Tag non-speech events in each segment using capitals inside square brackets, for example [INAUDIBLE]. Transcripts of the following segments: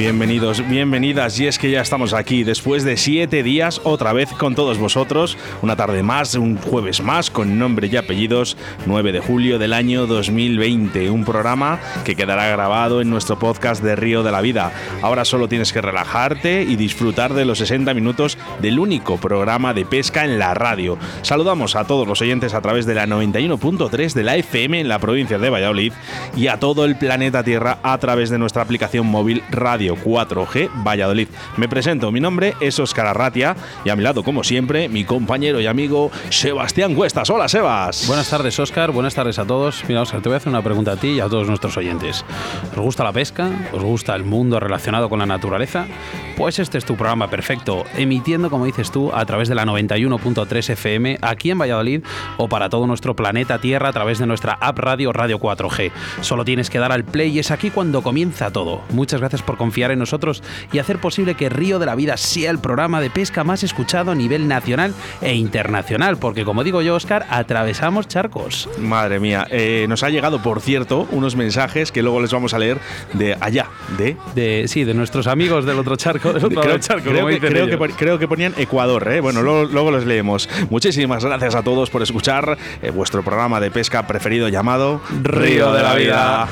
Bienvenidos, bienvenidas, y es que ya estamos aquí después de siete días otra vez con todos vosotros, una tarde más, un jueves más, con nombre y apellidos, 9 de julio del año 2020, un programa que quedará grabado en nuestro podcast de Río de la Vida. Ahora solo tienes que relajarte y disfrutar de los 60 minutos del único programa de pesca en la radio. Saludamos a todos los oyentes a través de la 91.3 de la FM en la provincia de Valladolid y a todo el planeta Tierra a través de nuestra aplicación móvil Radio 4G Valladolid. Me presento, mi nombre es Oscar Arratia y a mi lado, como siempre, mi compañero y amigo Sebastián Cuestas. Hola, Sebas. Buenas tardes, Oscar. Buenas tardes a todos. Mira, Oscar, te voy a hacer una pregunta a ti y a todos nuestros oyentes. ¿Os gusta la pesca? ¿Os gusta el mundo relacionado con la naturaleza? Pues este es tu programa perfecto, emitiendo, como dices tú, a través de la 91.3 FM aquí en Valladolid o para todo nuestro planeta Tierra a través de nuestra app Radio Radio 4G. Solo tienes que dar al play y es aquí cuando comienza todo. Muchas gracias por confiar en nosotros y hacer posible que Río de la Vida sea el programa de pesca más escuchado a nivel nacional e internacional, porque como digo yo, Oscar, atravesamos charcos. Madre mía, eh, nos ha llegado, por cierto, unos mensajes que luego les vamos a leer de allá, de... de sí, de nuestros amigos del otro charco. Del otro creo, charco creo, que, creo, que, creo, que, ponían Ecuador, ¿eh? bueno, luego, luego, los leemos. Muchísimas gracias a todos por escuchar eh, vuestro programa de pesca preferido llamado Río de la Vida.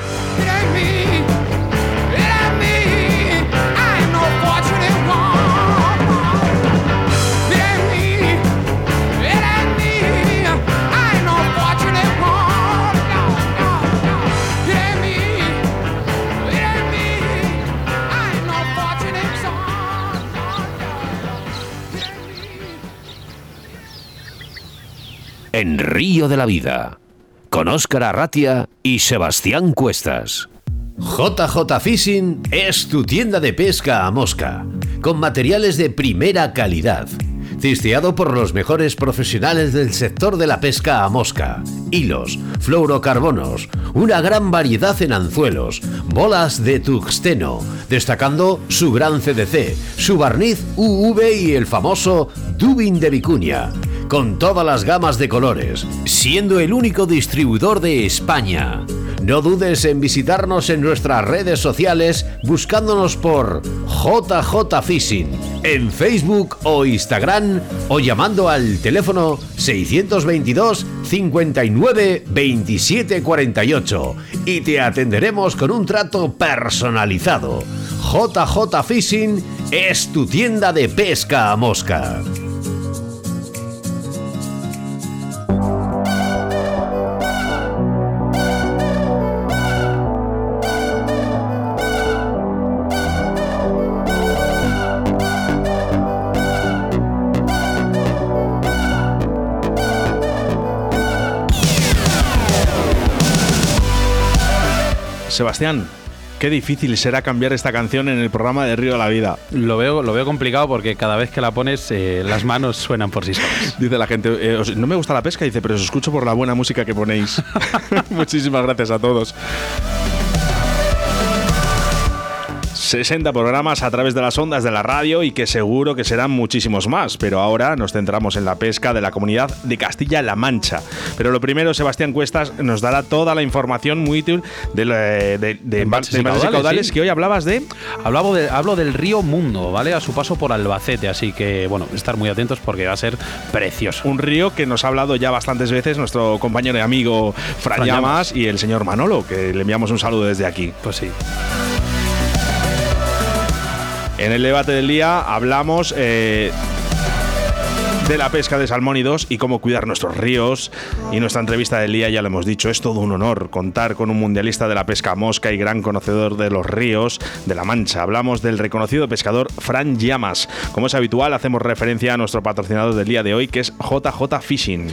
En Río de la Vida, con Óscar Arratia y Sebastián Cuestas. JJ Fishing es tu tienda de pesca a mosca, con materiales de primera calidad cisteado por los mejores profesionales del sector de la pesca a mosca, hilos, fluorocarbonos, una gran variedad en anzuelos, bolas de tuxteno, destacando su gran CDC, su barniz UV y el famoso Dubin de Vicuña con todas las gamas de colores, siendo el único distribuidor de España. No dudes en visitarnos en nuestras redes sociales buscándonos por JJ Fishing en Facebook o Instagram o llamando al teléfono 622 59 27 48 y te atenderemos con un trato personalizado. JJ Fishing es tu tienda de pesca a mosca. Sebastián, qué difícil será cambiar esta canción en el programa de Río de la Vida. Lo veo, lo veo complicado porque cada vez que la pones eh, las manos suenan por sí solas. [LAUGHS] Dice la gente, eh, no me gusta la pesca, dice, pero os escucho por la buena música que ponéis. [LAUGHS] Muchísimas gracias a todos. 60 programas a través de las ondas de la radio y que seguro que serán muchísimos más, pero ahora nos centramos en la pesca de la comunidad de Castilla-La Mancha. Pero lo primero, Sebastián Cuestas nos dará toda la información muy útil de, de, de, embalses y caudales, que hoy hablabas de... Hablaba de... Hablo del río Mundo, ¿vale? A su paso por Albacete, así que, bueno, estar muy atentos porque va a ser precioso. Un río que nos ha hablado ya bastantes veces nuestro compañero y amigo Fran, Fran Llamas y el señor Manolo, que le enviamos un saludo desde aquí. Pues sí. En el debate del día hablamos eh, de la pesca de salmónidos y cómo cuidar nuestros ríos. Y nuestra entrevista del día, ya lo hemos dicho, es todo un honor contar con un mundialista de la pesca mosca y gran conocedor de los ríos de la Mancha. Hablamos del reconocido pescador Fran Llamas. Como es habitual, hacemos referencia a nuestro patrocinador del día de hoy, que es JJ Fishing.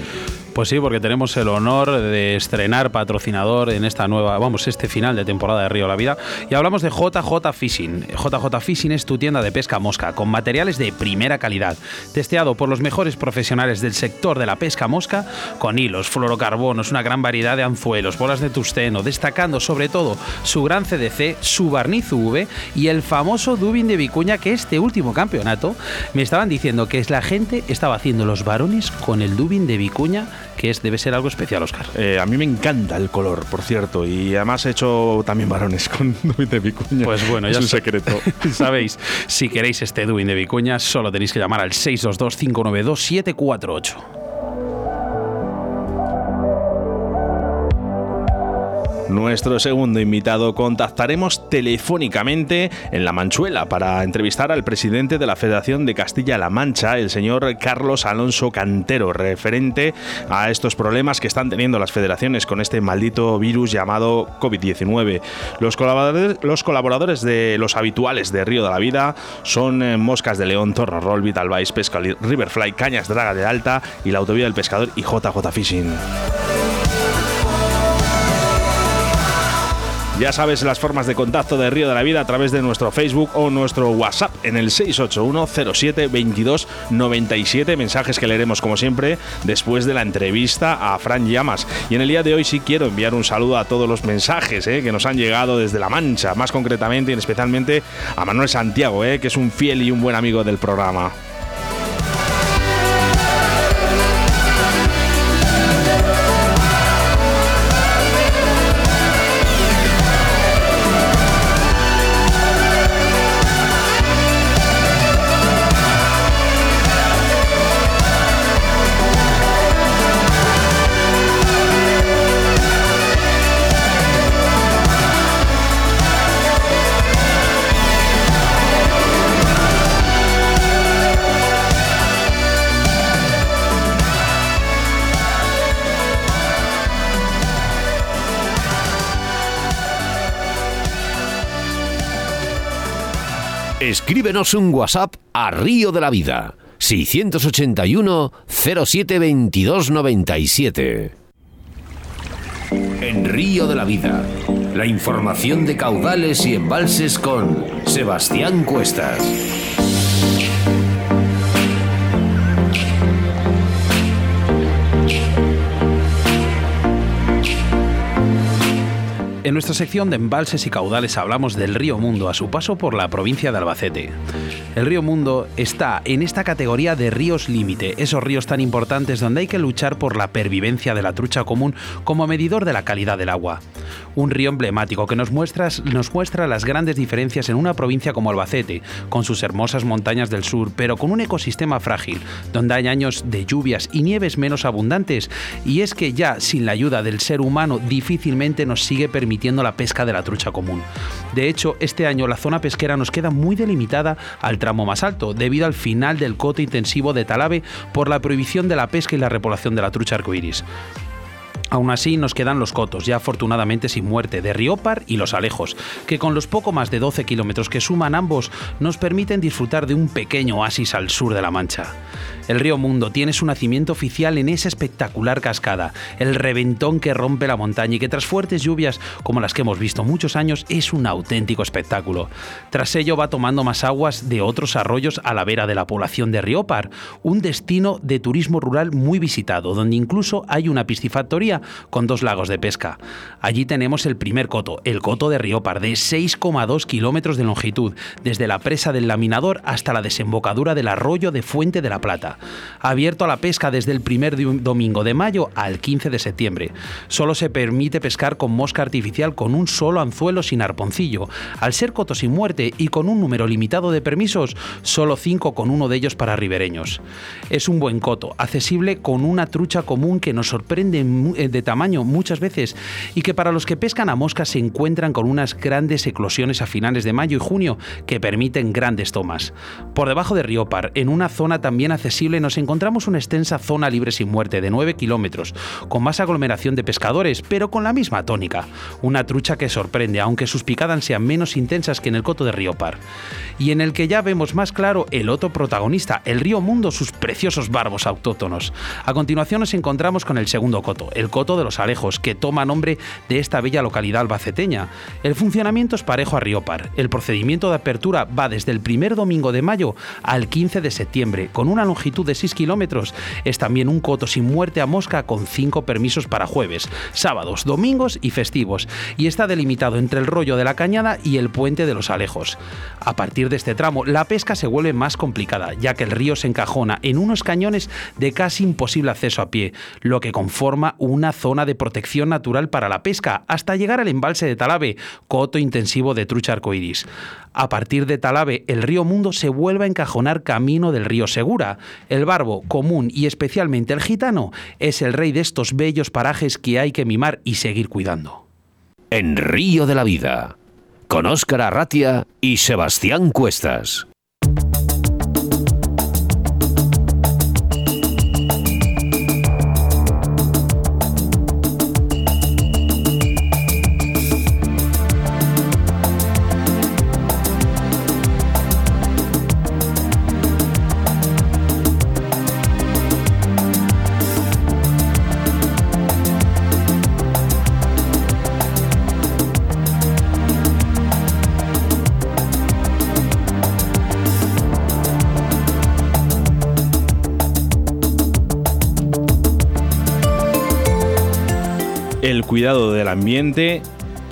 Pues sí, porque tenemos el honor de estrenar patrocinador en esta nueva, vamos, este final de temporada de Río La Vida. Y hablamos de JJ Fishing. JJ Fishing es tu tienda de pesca mosca, con materiales de primera calidad, testeado por los mejores profesionales del sector de la pesca mosca, con hilos, fluorocarbonos, una gran variedad de anzuelos, bolas de tusteno, destacando sobre todo su gran CDC, su barniz UV y el famoso Dubin de Vicuña que este último campeonato me estaban diciendo que la gente estaba haciendo los varones con el Dubin de Vicuña, que es, debe ser algo especial, Oscar. Eh, a mí me encanta el color, por cierto, y además he hecho también varones [LAUGHS] con Dubin de Vicuña. Pues bueno, es ya un secreto. [LAUGHS] Sabéis, si queréis este Dubin de Vicuña, solo tenéis que llamar al 622 592 748. Nuestro segundo invitado, contactaremos telefónicamente en La Manchuela para entrevistar al presidente de la Federación de Castilla-La Mancha, el señor Carlos Alonso Cantero, referente a estos problemas que están teniendo las federaciones con este maldito virus llamado COVID-19. Los colaboradores, los colaboradores de los habituales de Río de la Vida son eh, Moscas de León, Zorro Roll, Vital Vice, Pesca Riverfly, Cañas Draga de Alta y la Autovía del Pescador y JJ Fishing. Ya sabes las formas de contacto de Río de la Vida a través de nuestro Facebook o nuestro WhatsApp en el 681 07 22 97. Mensajes que leeremos como siempre después de la entrevista a Fran Llamas. Y en el día de hoy sí quiero enviar un saludo a todos los mensajes eh, que nos han llegado desde La Mancha, más concretamente y especialmente a Manuel Santiago, eh, que es un fiel y un buen amigo del programa. Escríbenos un WhatsApp a Río de la Vida. 681 07 22 97. En Río de la Vida, la información de caudales y embalses con Sebastián Cuestas. Nuestra sección de embalses y caudales hablamos del río Mundo a su paso por la provincia de Albacete. El río Mundo está en esta categoría de ríos límite, esos ríos tan importantes donde hay que luchar por la pervivencia de la trucha común como medidor de la calidad del agua. Un río emblemático que nos muestra, nos muestra las grandes diferencias en una provincia como Albacete, con sus hermosas montañas del sur, pero con un ecosistema frágil, donde hay años de lluvias y nieves menos abundantes, y es que ya sin la ayuda del ser humano difícilmente nos sigue permitiendo la pesca de la trucha común. De hecho, este año la zona pesquera nos queda muy delimitada al tramo más alto, debido al final del coto intensivo de Talave por la prohibición de la pesca y la repoblación de la trucha arcoíris. Aún así nos quedan los cotos, ya afortunadamente sin muerte, de Riópar y Los Alejos, que con los poco más de 12 kilómetros que suman ambos nos permiten disfrutar de un pequeño oasis al sur de la Mancha. El río Mundo tiene su nacimiento oficial en esa espectacular cascada, el reventón que rompe la montaña y que tras fuertes lluvias como las que hemos visto muchos años es un auténtico espectáculo. Tras ello va tomando más aguas de otros arroyos a la vera de la población de Riópar, un destino de turismo rural muy visitado, donde incluso hay una piscifactoría con dos lagos de pesca. Allí tenemos el primer coto, el coto de Riópar, de 6,2 kilómetros de longitud, desde la presa del laminador hasta la desembocadura del arroyo de Fuente de la Plata abierto a la pesca desde el primer domingo de mayo al 15 de septiembre. Solo se permite pescar con mosca artificial con un solo anzuelo sin arponcillo. Al ser coto sin muerte y con un número limitado de permisos, solo 5 con uno de ellos para ribereños. Es un buen coto, accesible con una trucha común que nos sorprende eh, de tamaño muchas veces y que para los que pescan a mosca se encuentran con unas grandes eclosiones a finales de mayo y junio que permiten grandes tomas. Por debajo de Riópar, en una zona también accesible posible nos encontramos una extensa zona libre sin muerte de 9 kilómetros, con más aglomeración de pescadores, pero con la misma tónica. Una trucha que sorprende, aunque sus picadas sean menos intensas que en el coto de Río Par. Y en el que ya vemos más claro el otro protagonista, el río Mundo, sus preciosos barbos autóctonos. A continuación nos encontramos con el segundo coto, el coto de los Alejos, que toma nombre de esta bella localidad albaceteña. El funcionamiento es parejo a Río Par. El procedimiento de apertura va desde el primer domingo de mayo al 15 de septiembre, con una longitud de 6 kilómetros. Es también un coto sin muerte a mosca con 5 permisos para jueves, sábados, domingos y festivos, y está delimitado entre el rollo de la cañada y el puente de los Alejos. A partir de este tramo, la pesca se vuelve más complicada, ya que el río se encajona en unos cañones de casi imposible acceso a pie, lo que conforma una zona de protección natural para la pesca, hasta llegar al embalse de Talave, coto intensivo de trucha arcoiris. A partir de Talave, el río Mundo se vuelve a encajonar camino del río Segura. El barbo común y especialmente el gitano es el rey de estos bellos parajes que hay que mimar y seguir cuidando. En Río de la Vida, con Óscar Arratia y Sebastián Cuestas. El cuidado del ambiente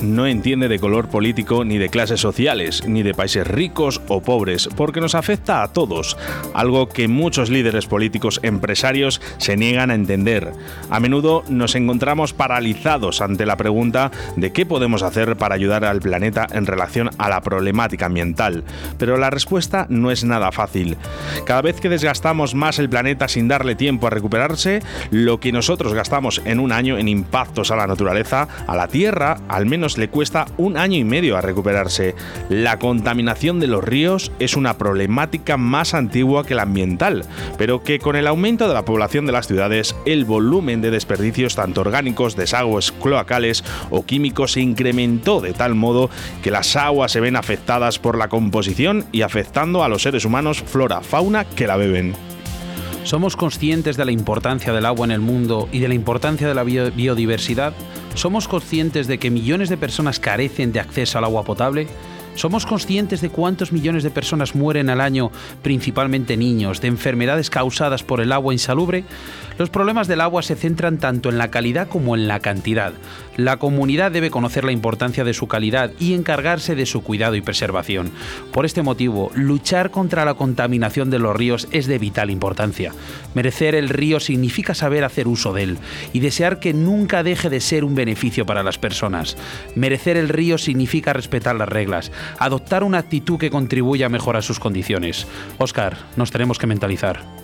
no entiende de color político ni de clases sociales, ni de países ricos o pobres, porque nos afecta a todos, algo que muchos líderes políticos empresarios se niegan a entender. A menudo nos encontramos paralizados ante la pregunta de qué podemos hacer para ayudar al planeta en relación a la problemática ambiental, pero la respuesta no es nada fácil. Cada vez que desgastamos más el planeta sin darle tiempo a recuperarse, lo que nosotros gastamos en un año en impactos a la naturaleza, a la Tierra, al menos le cuesta un año y medio a recuperarse. La contaminación de los ríos es una problemática más antigua que la ambiental, pero que con el aumento de la población de las ciudades, el volumen de desperdicios tanto orgánicos, desagües cloacales o químicos se incrementó de tal modo que las aguas se ven afectadas por la composición y afectando a los seres humanos, flora, fauna que la beben. ¿Somos conscientes de la importancia del agua en el mundo y de la importancia de la biodiversidad? ¿Somos conscientes de que millones de personas carecen de acceso al agua potable? ¿Somos conscientes de cuántos millones de personas mueren al año, principalmente niños, de enfermedades causadas por el agua insalubre? Los problemas del agua se centran tanto en la calidad como en la cantidad. La comunidad debe conocer la importancia de su calidad y encargarse de su cuidado y preservación. Por este motivo, luchar contra la contaminación de los ríos es de vital importancia. Merecer el río significa saber hacer uso de él y desear que nunca deje de ser un beneficio para las personas. Merecer el río significa respetar las reglas, adoptar una actitud que contribuya a mejorar sus condiciones. Oscar, nos tenemos que mentalizar.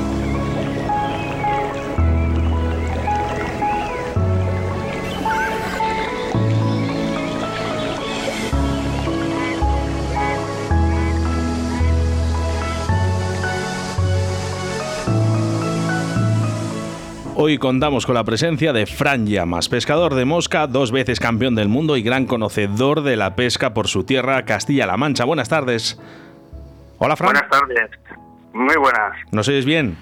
Hoy contamos con la presencia de Fran Llamas, pescador de mosca, dos veces campeón del mundo y gran conocedor de la pesca por su tierra, Castilla-La Mancha. Buenas tardes. Hola, Fran. Buenas tardes. Muy buenas. ¿Nos oyes bien?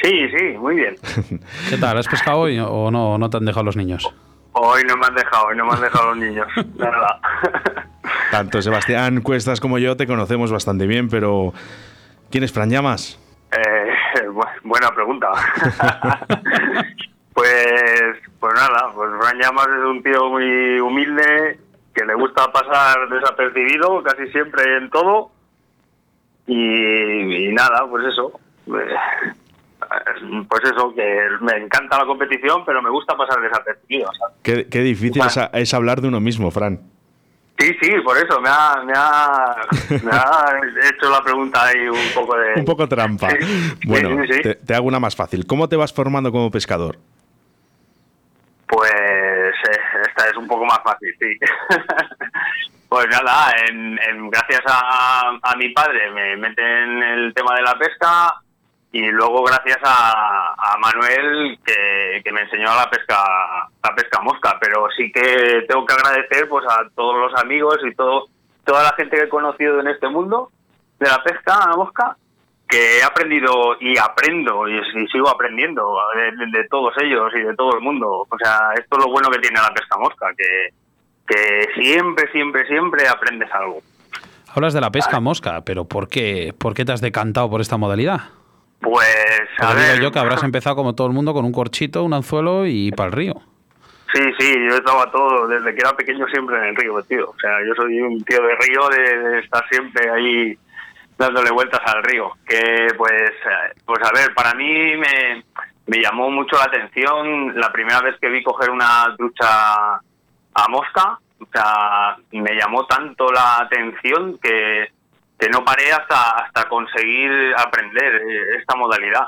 Sí, sí, muy bien. [LAUGHS] ¿Qué tal? ¿Has pescado hoy o no, no te han dejado los niños? Hoy no me han dejado, hoy no me han dejado los niños. [LAUGHS] Nada. Tanto Sebastián Cuestas como yo te conocemos bastante bien, pero ¿quién es Fran Llamas? Bu- buena pregunta. [LAUGHS] pues, pues nada, pues Fran Llamas es un tío muy humilde que le gusta pasar desapercibido casi siempre en todo. Y, y nada, pues eso. eh, Pues eso, que me encanta la competición, pero me gusta pasar desapercibido. Qué, qué difícil es, a- es hablar de uno mismo, Fran. Sí, sí, por eso me ha, me ha, me ha hecho la pregunta ahí un poco de... Un poco trampa. Sí, Bueno, sí, sí. Te, te hago una más fácil. ¿Cómo te vas formando como pescador? Pues eh, esta es un poco más fácil, sí. [LAUGHS] pues nada, en, en- gracias a, a mi padre me meten en el tema de la pesca y luego gracias a, a Manuel que, que me enseñó la pesca la pesca mosca. Pero sí que tengo que agradecer pues a todos los amigos y todo toda la gente que he conocido en este mundo de la pesca a la mosca que he aprendido y aprendo y, y sigo aprendiendo de, de- de todos ellos y de todo el mundo. O sea, esto es lo bueno que tiene la pesca mosca, que, que siempre, siempre, siempre aprendes algo. Hablas de la pesca mosca, pero ¿por qué, ¿por qué te has decantado por esta modalidad? Pues, a Porque digo ver, yo que habrás empezado como todo el mundo con un corchito, un anzuelo y para el río. Sí, sí, yo estaba todo, desde que era pequeño siempre en el río, tío. O sea, yo soy un tío de río, de, de estar siempre ahí dándole vueltas al río. Que pues, eh, pues a ver, para mí me, me llamó mucho la atención la primera vez que vi coger una ducha a mosca. O sea, me llamó tanto la atención que, que no paré hasta, hasta conseguir aprender eh, esta modalidad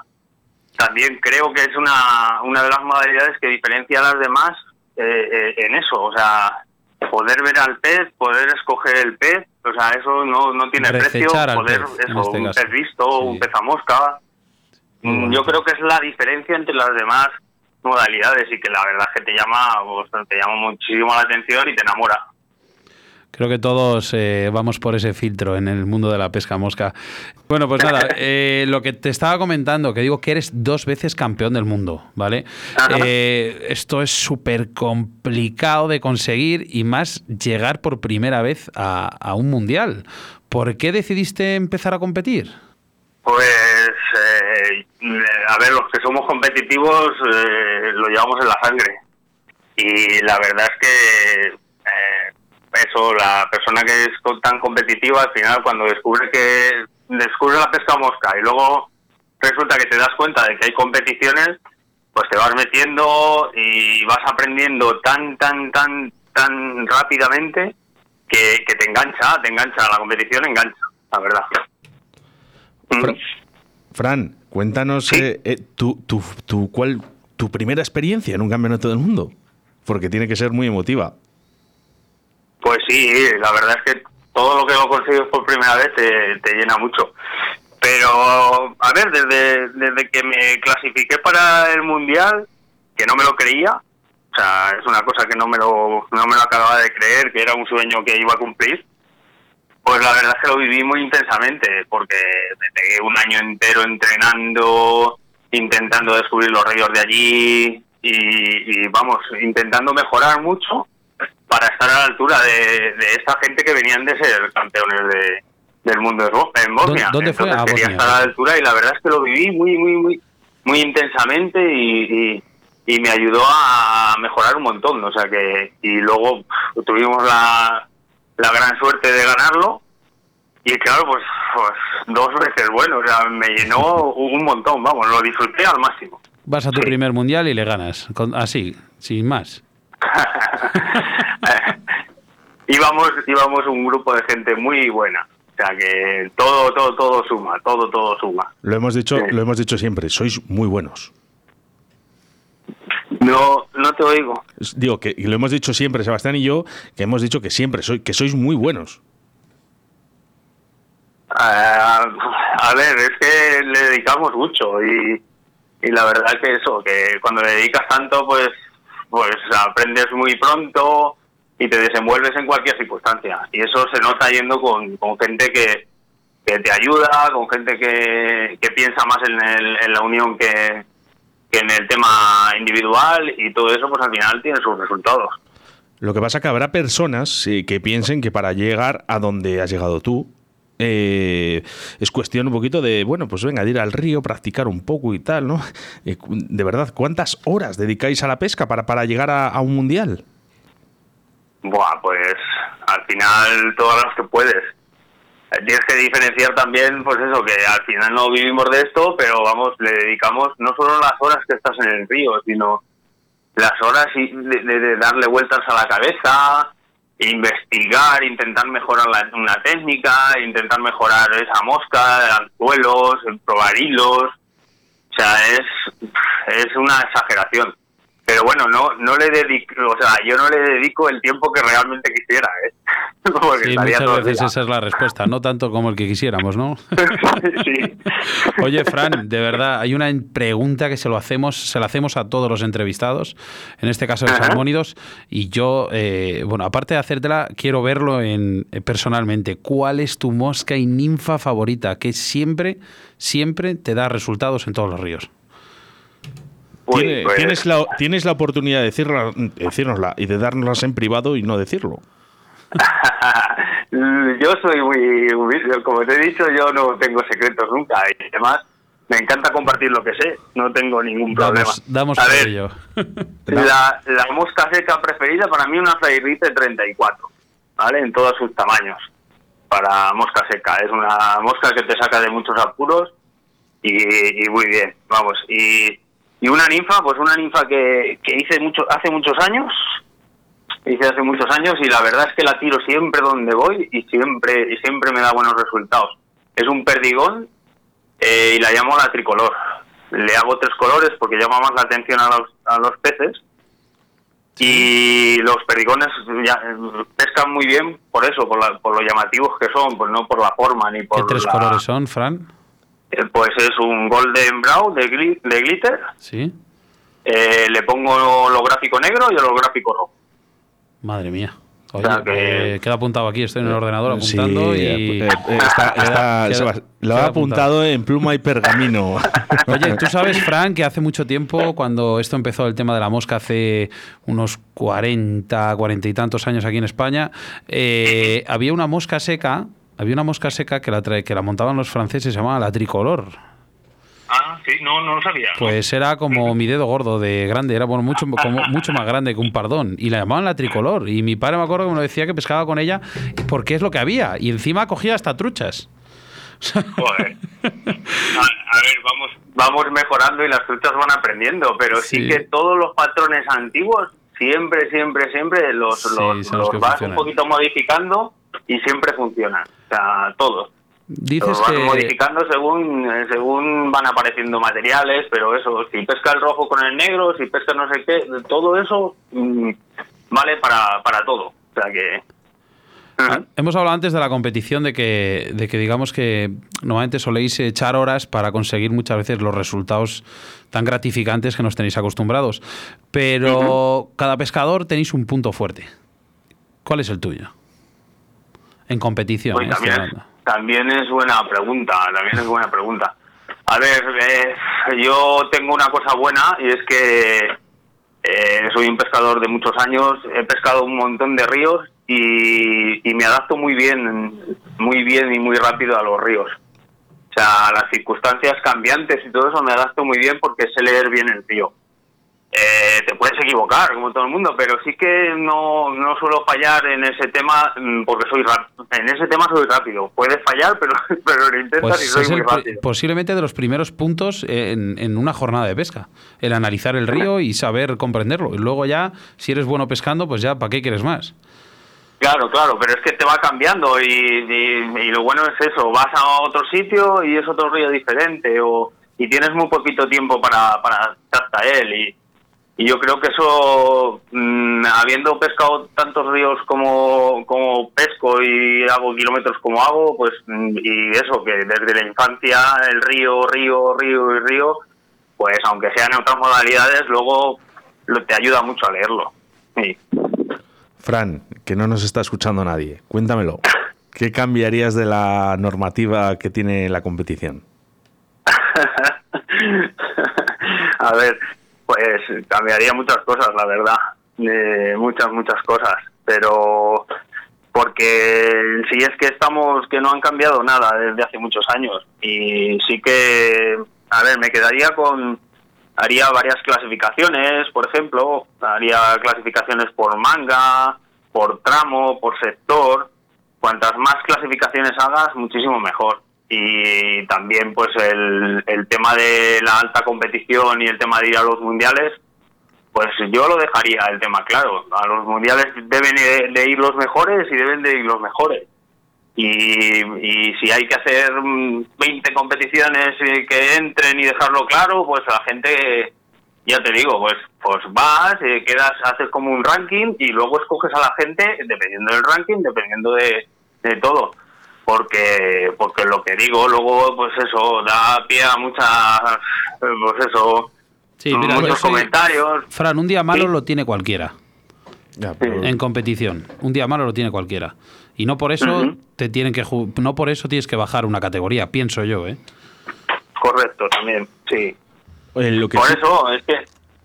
también creo que es una, una de las modalidades que diferencia a las demás eh, eh, en eso, o sea, poder ver al pez, poder escoger el pez, o sea, eso no, no tiene precio, Recechar poder, pez, eso, este un caso. pez visto, Sí. un pez a mosca, Mm, yo creo que es la diferencia entre las demás modalidades y que la verdad es que te llama, pues, te llama muchísimo la atención y te enamora. Creo que todos eh, vamos por ese filtro en el mundo de la pesca mosca. Bueno, pues nada, [LAUGHS] eh, lo que te estaba comentando, que digo que eres dos veces campeón del mundo, ¿vale? Eh, esto es súper complicado de conseguir y más llegar por primera vez a, a un mundial. ¿Por qué decidiste empezar a competir? Pues, eh, a ver, los que somos competitivos eh, lo llevamos en la sangre. Y la verdad es que eso, la persona que es tan competitiva, al final, cuando descubre que descubre la pesca mosca y luego resulta que te das cuenta de que hay competiciones, pues te vas metiendo y vas aprendiendo tan, tan, tan, tan rápidamente que, que te engancha, te engancha, la competición engancha, la verdad. Fra- Fran, cuéntanos Sí. eh, eh, tu, tu, tu, cuál, tu primera experiencia en un campeonato del mundo. Porque tiene que ser muy emotiva. Pues sí, la verdad es que todo lo que lo consigues por primera vez te, llena mucho. Pero, a ver, desde, desde que me clasifiqué para el Mundial, que no me lo creía, o sea, es una cosa que no me lo, no me lo acababa de creer, que era un sueño que iba a cumplir, pues la verdad es que lo viví muy intensamente, porque me pegué un año entero entrenando, intentando descubrir los ríos de allí y, vamos, intentando mejorar mucho para estar a la altura de, de esta gente que venían de ser campeones de, del mundo en Bo- en Bosnia. ¿Dónde fue? Ah, quería Bosnia. estar a la altura y la verdad es que lo viví muy, muy, muy, muy intensamente y, y, y me ayudó a mejorar un montón. O sea que y luego tuvimos la, la gran suerte de ganarlo y claro, pues, pues dos veces bueno, o sea, me llenó un montón, vamos, lo disfruté al máximo. Vas a tu Sí. primer mundial y le ganas, con- así, sin más. [LAUGHS] íbamos, íbamos un grupo de gente muy buena. O sea que todo, todo, todo suma, todo, todo suma. Lo hemos dicho, Sí. lo hemos dicho siempre, sois muy buenos. No, no te oigo. Digo que y lo hemos dicho siempre, Sebastián y yo, que hemos dicho que siempre sois, que sois muy buenos. Ah, a ver, es que le dedicamos mucho y, y la verdad que eso, que cuando le dedicas tanto, pues, pues aprendes muy pronto y te desenvuelves en cualquier circunstancia. Y eso se nota yendo con, con gente que, que te ayuda, con gente que, que piensa más en, el, en la unión que, que en el tema individual y todo eso, pues al final tiene sus resultados. Lo que pasa es que habrá personas que piensen que para llegar a donde has llegado tú, eh, es cuestión un poquito de, bueno, pues venga, de ir al río, practicar un poco y tal, ¿no? [LAUGHS] Eh, de verdad, ¿cuántas horas dedicáis a la pesca para, para llegar a, un mundial? Buah, pues al final todas las que puedes. Tienes que diferenciar también, pues eso, que al final no vivimos de esto, pero vamos, le dedicamos no solo las horas que estás en el río, sino las horas de darle vueltas a la cabeza, investigar, intentar mejorar la, una técnica, intentar mejorar esa mosca, anzuelos, probar hilos. O sea, es, es una exageración. Pero bueno, no no le dedico, o sea, yo no le dedico el tiempo que realmente quisiera, ¿eh? [LAUGHS] sí, muchas veces esa es la respuesta, no tanto como el que quisiéramos, ¿no? [LAUGHS] sí. Oye, Fran, de verdad, hay una pregunta que se lo hacemos, se la hacemos a todos los entrevistados, en este caso de Salmónidos, y yo, eh, bueno, aparte de hacértela, quiero verlo en, eh, personalmente. ¿Cuál es tu mosca y ninfa favorita que siempre, siempre te da resultados en todos los ríos? Pues, tienes, la, tienes la oportunidad de decirla, decirnosla y de dárnoslas en privado y no decirlo. [LAUGHS] yo soy muy humilde, como te he dicho, yo no tengo secretos nunca y además me encanta compartir lo que sé, no tengo ningún problema. Damos, a ver, [LAUGHS] la, la, mosca seca preferida para mí una Flairite 34, ¿vale? En todos sus tamaños, para mosca seca. Es una mosca que te saca de muchos apuros y, y muy bien, vamos. Y y una ninfa, pues una ninfa que, que hice mucho, hace muchos años, hice hace muchos años y la verdad es que la tiro siempre donde voy y siempre, y siempre me da buenos resultados. Es un perdigón eh, y la llamo la tricolor. Le hago tres colores porque llama más la atención a los, a los peces. Y los perdigones ya, pescan muy bien por eso, por, la, por lo llamativos que son, pues no por la forma ni por ¿Qué tres colores son, Fran? Eh, pues es un Golden Brown de, de glitter. Sí. Eh, le pongo holográfico negro y holográfico rojo. Madre mía. Oye, eh, queda apuntado aquí, estoy en el ordenador apuntando y... lo ha apuntado, en pluma y pergamino. [LAUGHS] Oye, tú sabes, Frank, que hace mucho tiempo, cuando esto empezó el tema de la mosca, hace unos 40, 40 y tantos años aquí en España, había una mosca seca había una mosca seca que la, que la montaban los franceses, se llamaba la tricolor. Ah, sí, no, no lo sabía. Pues era como mi dedo gordo de grande, era bueno, mucho, como, mucho más grande que un pardón. Y la llamaban la tricolor. Y mi padre me acuerdo que me decía que pescaba con ella porque es lo que había. Y encima cogía hasta truchas. Joder. [LAUGHS] A, ver, vamos, vamos mejorando y las truchas van aprendiendo, pero sí, que todos los patrones antiguos siempre, siempre, siempre los, los, vas un poquito modificando y siempre funcionan. O sea, todos. Dices van modificando según eh, según van apareciendo materiales, pero eso, si pesca el rojo con el negro, si pesca no sé qué, todo eso mm, vale para, para todo. O sea que ah, Hemos hablado antes de la competición, de que, de que digamos que normalmente soléis echar horas para conseguir muchas veces los resultados tan gratificantes que nos tenéis acostumbrados. Pero cada pescador tenéis un punto fuerte. ¿Cuál es el tuyo? En competición. Pues también, es, buena pregunta, también es buena pregunta. A ver, eh, yo tengo una cosa buena y es que eh, soy un pescador de muchos años, he pescado un montón de ríos y, y, me adapto muy bien, muy bien y muy rápido a los ríos. O sea, a las circunstancias cambiantes y todo eso me adapto muy bien porque sé leer bien el río. Eh, te puedes equivocar, como todo el mundo, pero sí que no, no suelo fallar en ese tema mm, porque soy rápido. En ese tema soy rápido. Puedes fallar, pero, [LAUGHS] pero lo intentas pues y soy muy rápido. Posiblemente de los primeros puntos en, en, una jornada de pesca. El analizar el río y saber comprenderlo. Y luego ya, si eres bueno pescando, pues ya, ¿para qué quieres más? Claro, claro, pero es que te va cambiando y, y, lo bueno es eso, vas a otro sitio y es otro río diferente o, y tienes muy poquito tiempo para, para hasta él y y yo creo que eso, mm, habiendo pescado tantos ríos como, como pesco y hago kilómetros como hago, pues, mm, y eso, que desde la infancia el río, río, río y río, pues aunque sean en otras modalidades, luego lo, te ayuda mucho a leerlo. Sí. Fran, que no nos está escuchando nadie, cuéntamelo. ¿Qué cambiarías de la normativa que tiene la competición? [LAUGHS] a ver, pues cambiaría muchas cosas, la verdad. muchas, muchas cosas. Pero porque si es que estamos, que no han cambiado nada desde hace muchos años. Y sí que, a ver, me quedaría con, haría varias clasificaciones, por ejemplo, haría clasificaciones por manga, por tramo, por sector. Cuantas más clasificaciones hagas, muchísimo mejor. Y también, pues, el, tema de la alta competición y el tema de ir a los mundiales, pues yo lo dejaría el tema claro. A los mundiales deben de ir los mejores y deben de ir los mejores. Y, y si hay que hacer 20 mm, competiciones que entren y dejarlo claro, pues la gente, ya te digo, pues pues vas, eh, quedas, haces como un ranking y luego escoges a la gente dependiendo del ranking, dependiendo de, de todo. Porque porque lo que digo, luego pues eso da pie a muchas, pues eso, Sí, mira, muchos comentarios. Fran, un día malo lo tiene cualquiera. En competición. Un día malo lo tiene cualquiera. Y no por eso te tienen que no por eso tienes que bajar una categoría, pienso yo, ¿eh? Correcto, también, sí. por eso es que,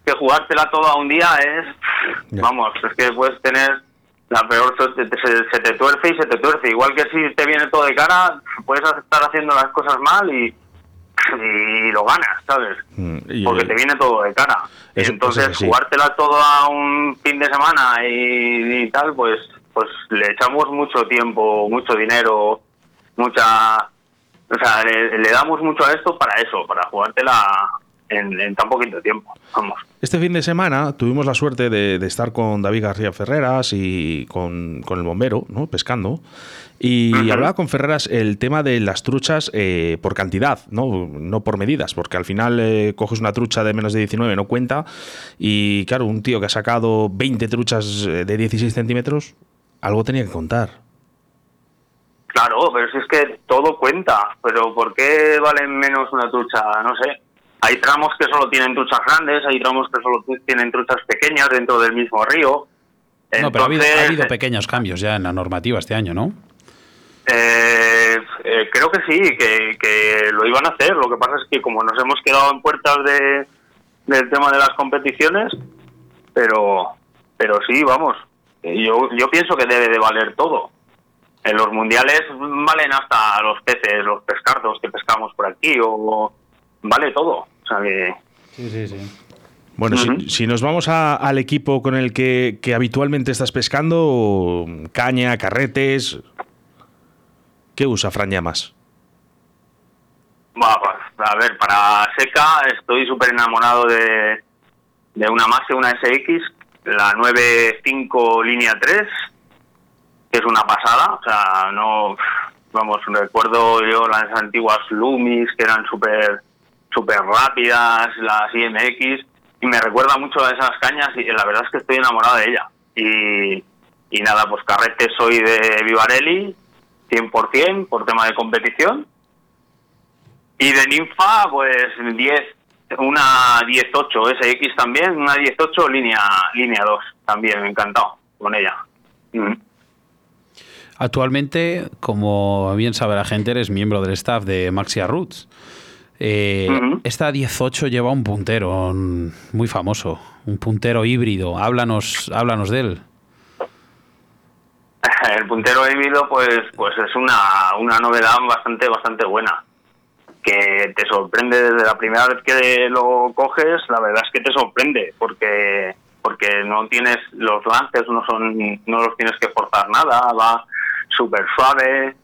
que jugártela toda un día es vamos, es que puedes tener la peor se, se, te tuerce y se te tuerce, igual que si te viene todo de cara, puedes estar haciendo las cosas mal y y lo ganas, ¿sabes? Mm, Porque te viene todo de cara. Entonces, jugártela todo a un fin de semana y, tal, pues pues le echamos mucho tiempo, mucho dinero, mucha... O sea, le, damos mucho a esto para eso, para jugártela en, tan poquito tiempo. Vamos. Este fin de semana tuvimos la suerte de, estar con David García Ferreras y con, con el bombero, ¿no? Pescando. Y hablaba con Ferreras el tema de las truchas eh, por cantidad, ¿no? no por medidas, porque al final eh, coges una trucha de menos de 19, no cuenta. Y claro, un tío que ha sacado 20 truchas eh, de 16 centímetros, algo tenía que contar. Claro, pero si es que todo cuenta. Pero ¿por qué vale menos una trucha? No sé. Hay tramos que solo tienen truchas grandes, hay tramos que solo tienen truchas pequeñas dentro del mismo río. no, pero ha habido pequeños cambios ya en la normativa este año, ¿no? Eh, eh, creo que sí, que, lo iban a hacer. Lo que pasa es que como nos hemos quedado en puertas de, del tema de las competiciones, pero pero sí, vamos. Yo, yo pienso que debe de valer todo. En los mundiales valen hasta los peces, los pescardos que pescamos por aquí, o vale todo. O sea que... Sí, sí, sí. Bueno, si, nos vamos al equipo con el que, que habitualmente estás pescando, caña, carretes, ¿Qué usa Fran Llamas? Pues, a ver, para seca estoy súper enamorado de, de una Mase, una SX, la 9.5 línea 3, que es una pasada. O sea, no. Vamos, recuerdo yo las antiguas Lumis que eran súper super rápidas, las IMX, y me recuerda mucho a esas cañas y la verdad es que estoy enamorado de ella. Y, y nada, pues carrete soy de Vivarelli 100% por tema de competición. Y de ninfa, pues 10, una 18 SX también, una 18 línea, línea 2 también, encantado con ella. Mm. Actualmente, como bien sabe la gente, eres miembro del staff de Maxia Roots. Eh, esta 18 lleva un puntero muy famoso, un puntero híbrido. Háblanos, háblanos de él. [LAUGHS] el puntero híbrido pues pues es una, una novedad bastante bastante buena que te sorprende desde la primera vez que lo coges la verdad es que te sorprende porque porque no tienes los lances no son no los tienes que forzar nada va súper suave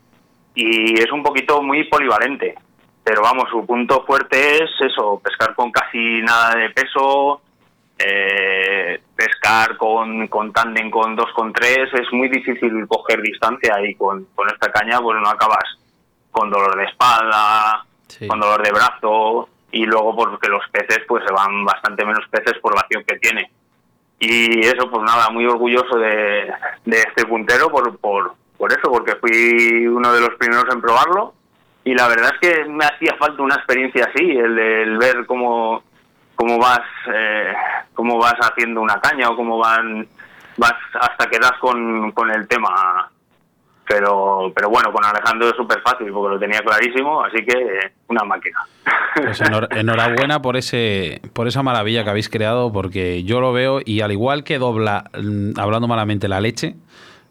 y es un poquito muy polivalente pero vamos su punto fuerte es eso pescar con casi nada de peso eh, pescar con, con tándem con 2 con 3 es muy difícil coger distancia y con, con esta caña pues no acabas con dolor de espalda, con dolor de brazo y luego porque los peces pues se van bastante menos peces por la acción que tiene. Y eso pues nada, muy orgulloso de, de este puntero por, por, por eso, porque fui uno de los primeros en probarlo y la verdad es que me hacía falta una experiencia así, el de ver cómo cómo vas, eh, cómo vas haciendo una caña o cómo van, vas hasta que das con, con el tema. Pero, pero bueno, con Alejandro es súper fácil porque lo tenía clarísimo, así que una máquina. Pues enhor- [LAUGHS] enhorabuena por ese por esa maravilla que habéis creado, porque yo lo veo y al igual que dobla, mm, hablando malamente, la leche,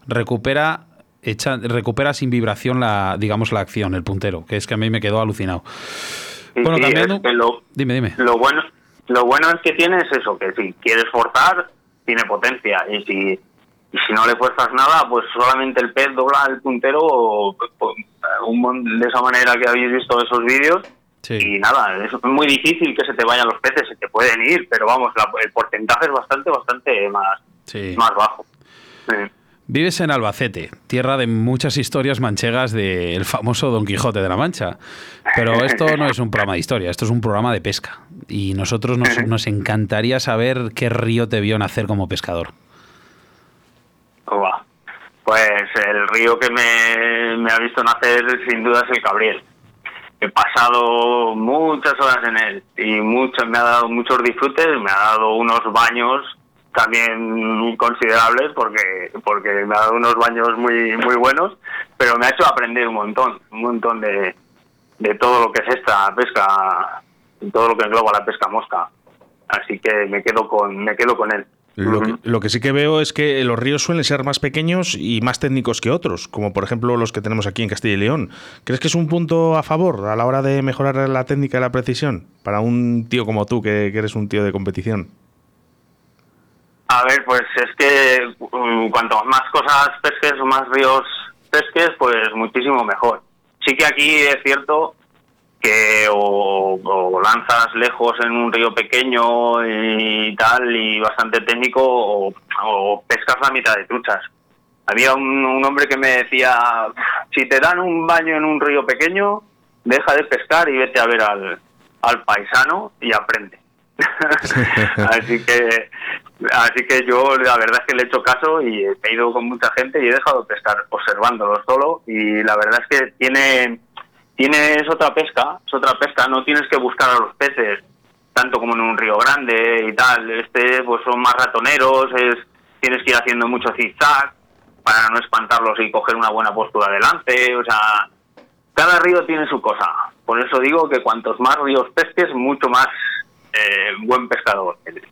recupera echa, recupera sin vibración la digamos la acción, el puntero, que es que a mí me quedó alucinado. Sí, Bueno, sí, cambiando- es que lo, Dime, dime. lo bueno lo bueno es que tiene es eso, que si quieres forzar, tiene potencia. Y si, y si no le fuerzas nada, pues solamente el pez dobla el puntero o, o, un mon- de esa manera que habéis visto esos vídeos. Sí. Y nada, es muy difícil que se te vayan los peces, se te pueden ir, pero vamos, la- el porcentaje es bastante, bastante más, Sí. más bajo. Sí. Vives en Albacete, tierra de muchas historias manchegas del famoso Don Quijote de la Mancha. Pero esto no es un programa de historia, esto es un programa de pesca. Y nosotros nos, nos encantaría saber qué río te vio nacer como pescador. Pues el río que me, me ha visto nacer sin duda es el Cabriel. He pasado muchas horas en él y mucho, me ha dado muchos disfrutes, me ha dado unos baños también considerables porque porque me ha dado unos baños muy muy buenos, pero me ha hecho aprender un montón, un montón de, de todo lo que es esta pesca, todo lo que engloba la pesca mosca. Así que me quedo con me quedo con él. Lo que, lo que sí que veo es que los ríos suelen ser más pequeños y más técnicos que otros, como por ejemplo los que tenemos aquí en Castilla y León. ¿Crees que es un punto a favor a la hora de mejorar la técnica y la precisión para un tío como tú, que, que eres un tío de competición? A ver, pues es que mm, cuanto más cosas pesques o más ríos pesques, pues muchísimo mejor. Sí que aquí es cierto que o, o lanzas lejos en un río pequeño y tal y bastante técnico o, o pescas la mitad de truchas. Había un, un hombre que me decía, si te dan un baño en un río pequeño, deja de pescar y vete a ver al, al paisano y aprende. [LAUGHS] [LAUGHS] así que así que yo la verdad es que le he hecho caso y he ido con mucha gente y he dejado de pescar observándolo solo y la verdad es que tiene tiene es otra pesca es otra pesca no tienes que buscar a los peces tanto como en un río grande y tal este pues son más ratoneros es tienes que ir haciendo mucho zigzag para no espantarlos y coger una buena postura delante o sea cada río tiene su cosa. Por eso digo que cuantos más ríos pesques, mucho más eh, buen pescador eres.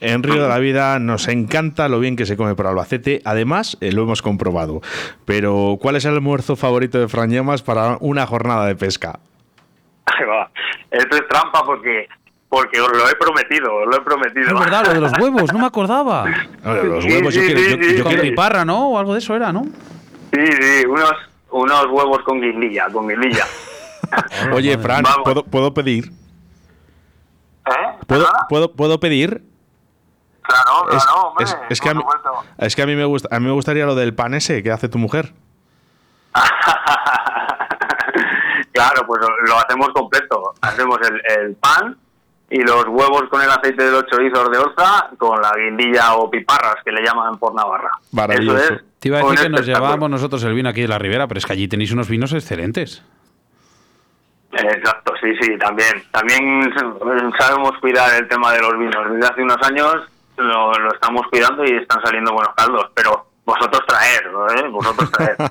En Río de la Vida nos encanta lo bien que se come por Albacete, además eh, lo hemos comprobado. Pero, ¿cuál es el almuerzo favorito de Fran Llamas para una jornada de pesca? Ahí va. Esto es trampa porque porque os lo he prometido, os lo he prometido. Es verdad, lo de los huevos, no me acordaba. Hombre, Los Sí, huevos, yo sí, quiero... sí, yo- sí, yo Con quiero- piparra, ¿no? O algo de eso era, ¿no? Sí, sí, unos, unos huevos con guindilla, con guindilla. Oye, Fran. ¿puedo, puedo pedir? ¿Eh? ¿Puedo, ¿Perdona? puedo, ¿Puedo pedir? Claro, Es, claro, hombre, es- es que a mí, supuesto. es que a mí me gusta, a mí me gustaría lo del pan ese que hace tu mujer. [LAUGHS] claro, pues lo, hacemos completo. Hacemos el, el pan y los huevos con el aceite de los chorizos de Orza con la guindilla o piparras que le llaman por Navarra. Maravilloso. Eso es Te iba a decir que nos llevábamos nosotros el vino aquí de la Ribera, pero es que allí tenéis unos vinos excelentes. Exacto, sí, sí, también. También sabemos cuidar el tema de los vinos. Desde hace unos años lo, lo estamos cuidando y están saliendo buenos caldos, pero vosotros traer, ¿eh? Vosotros traer. [LAUGHS]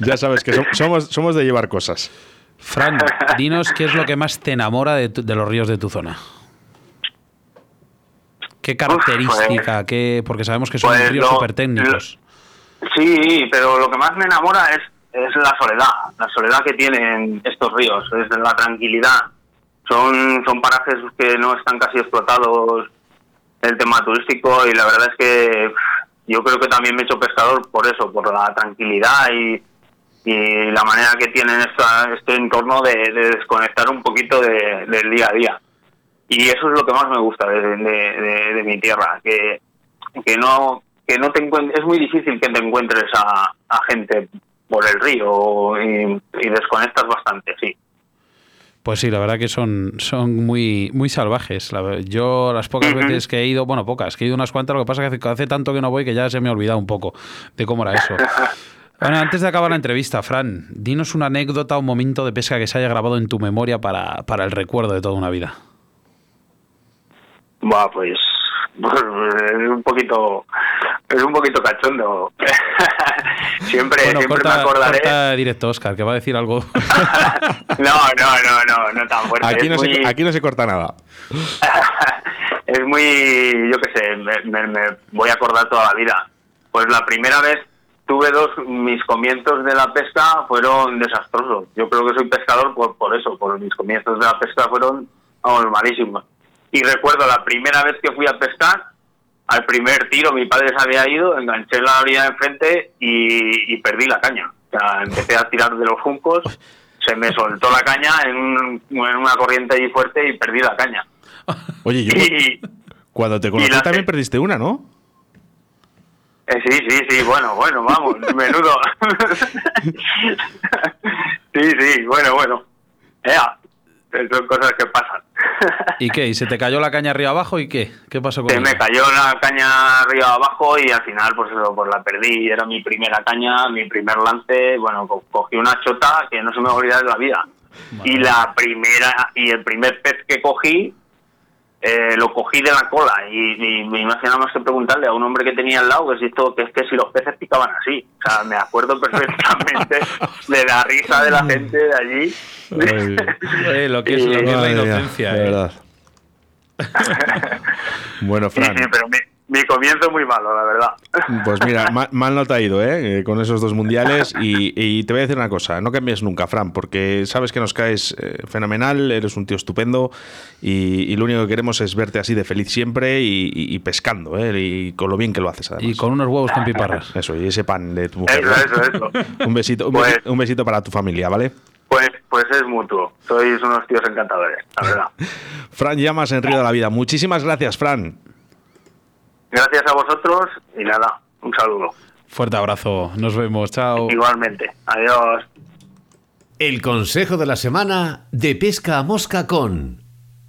Ya sabes que som- somos, somos de llevar cosas. Fran, dinos qué es lo que más te enamora de, tu- de los ríos de tu zona. ¿Qué característica? qué, porque sabemos que son pues ríos súper técnicos. Sí, pero lo que más me enamora es, es la soledad, la soledad que tienen estos ríos, es la tranquilidad. Son, son parajes que no están casi explotados el tema turístico y la verdad es que yo creo que también me he hecho pescador por eso, por la tranquilidad y, y la manera que tienen esta, este entorno de, de desconectar un poquito de- del día a día. Y eso es lo que más me gusta de, mi tierra, que, que no que no te es muy difícil que te encuentres a, gente por el río y desconectas bastante, sí. Pues sí, la verdad que son, son muy, muy salvajes. Yo las pocas veces que he ido, bueno, pocas, que he ido unas cuantas, lo que pasa es que hace, tanto que no voy que ya se me ha olvidado un poco de cómo era eso. [LAUGHS] Bueno, antes de acabar la entrevista, Fran, dinos una anécdota, un momento de pesca que se haya grabado en tu memoria para, para el recuerdo de toda una vida. Pues, pues, es [LAUGHS] un poquito es un poquito cachondo. [LAUGHS] siempre Bueno, siempre corta, me acordaré. corta directo, Oscar, que va a decir algo. [LAUGHS] no, no, no, no, no tan fuerte. Aquí no, muy, se, aquí no se corta nada. es muy, yo qué sé, me, me- me voy a acordar toda la vida. Pues la primera vez tuve dos, mis comienzos de la pesca fueron desastrosos. Yo creo que soy pescador por, por eso, por mis comienzos de la pesca fueron vamos, malísimos. Y recuerdo la primera vez que fui a pescar, al primer tiro mi padre se había ido, enganché en la orilla de enfrente y, y perdí la caña. O sea, empecé a tirar de los juncos, se me soltó la caña en, un- en una corriente ahí fuerte y perdí la caña. [LAUGHS] Oye, yo Y, cuando te conocí la- también perdiste una, ¿no? Eh, sí, sí, sí, bueno, bueno, vamos, [LAUGHS] menudo. [LAUGHS] sí, sí, bueno, bueno. Ea, son cosas que pasan. ¿Y qué? ¿Y se te cayó la caña arriba abajo y qué? ¿Qué pasó con Se ella? me cayó la caña arriba abajo y al final, pues eso, pues la perdí. Era mi primera caña, mi primer lance. Bueno, co- cogí una chota que no se me va a olvidar de la vida. Y la primera, y el primer pez que cogí, eh, lo cogí de la cola y, y me imagino más que preguntarle a un hombre que tenía al lado que si esto que es que si los peces picaban así o sea me acuerdo perfectamente [LAUGHS] de la risa de la gente de allí Eh, lo que es, lo que es la inocencia. de eh. [LAUGHS] bueno, sí, Fran, sí, pero mi, mi comienzo muy malo la verdad pues mira, [LAUGHS] ma- mal no te ha ido, ¿eh? Eh, Con esos dos mundiales. Y, y te voy a decir una cosa, no cambies nunca, Fran, porque sabes que nos caes eh, fenomenal, eres un tío estupendo y, y lo único que queremos es verte así de feliz siempre y, y- y pescando, ¿eh? Y con lo bien que lo haces, además. Y con unos huevos con [LAUGHS] piparras. Eso, y ese pan de tu mujer. eso ¿no? eso eso Un besito, un, Pues- besito, un besito para tu familia, ¿vale? Pues pues es mutuo sois unos tíos encantadores la [LAUGHS] verdad Fran Llamas en Río de la Vida. Muchísimas gracias, Fran. gracias a vosotros y nada un saludo Fuerte abrazo. Nos vemos. Chao. igualmente adiós El consejo de la semana de pesca a mosca con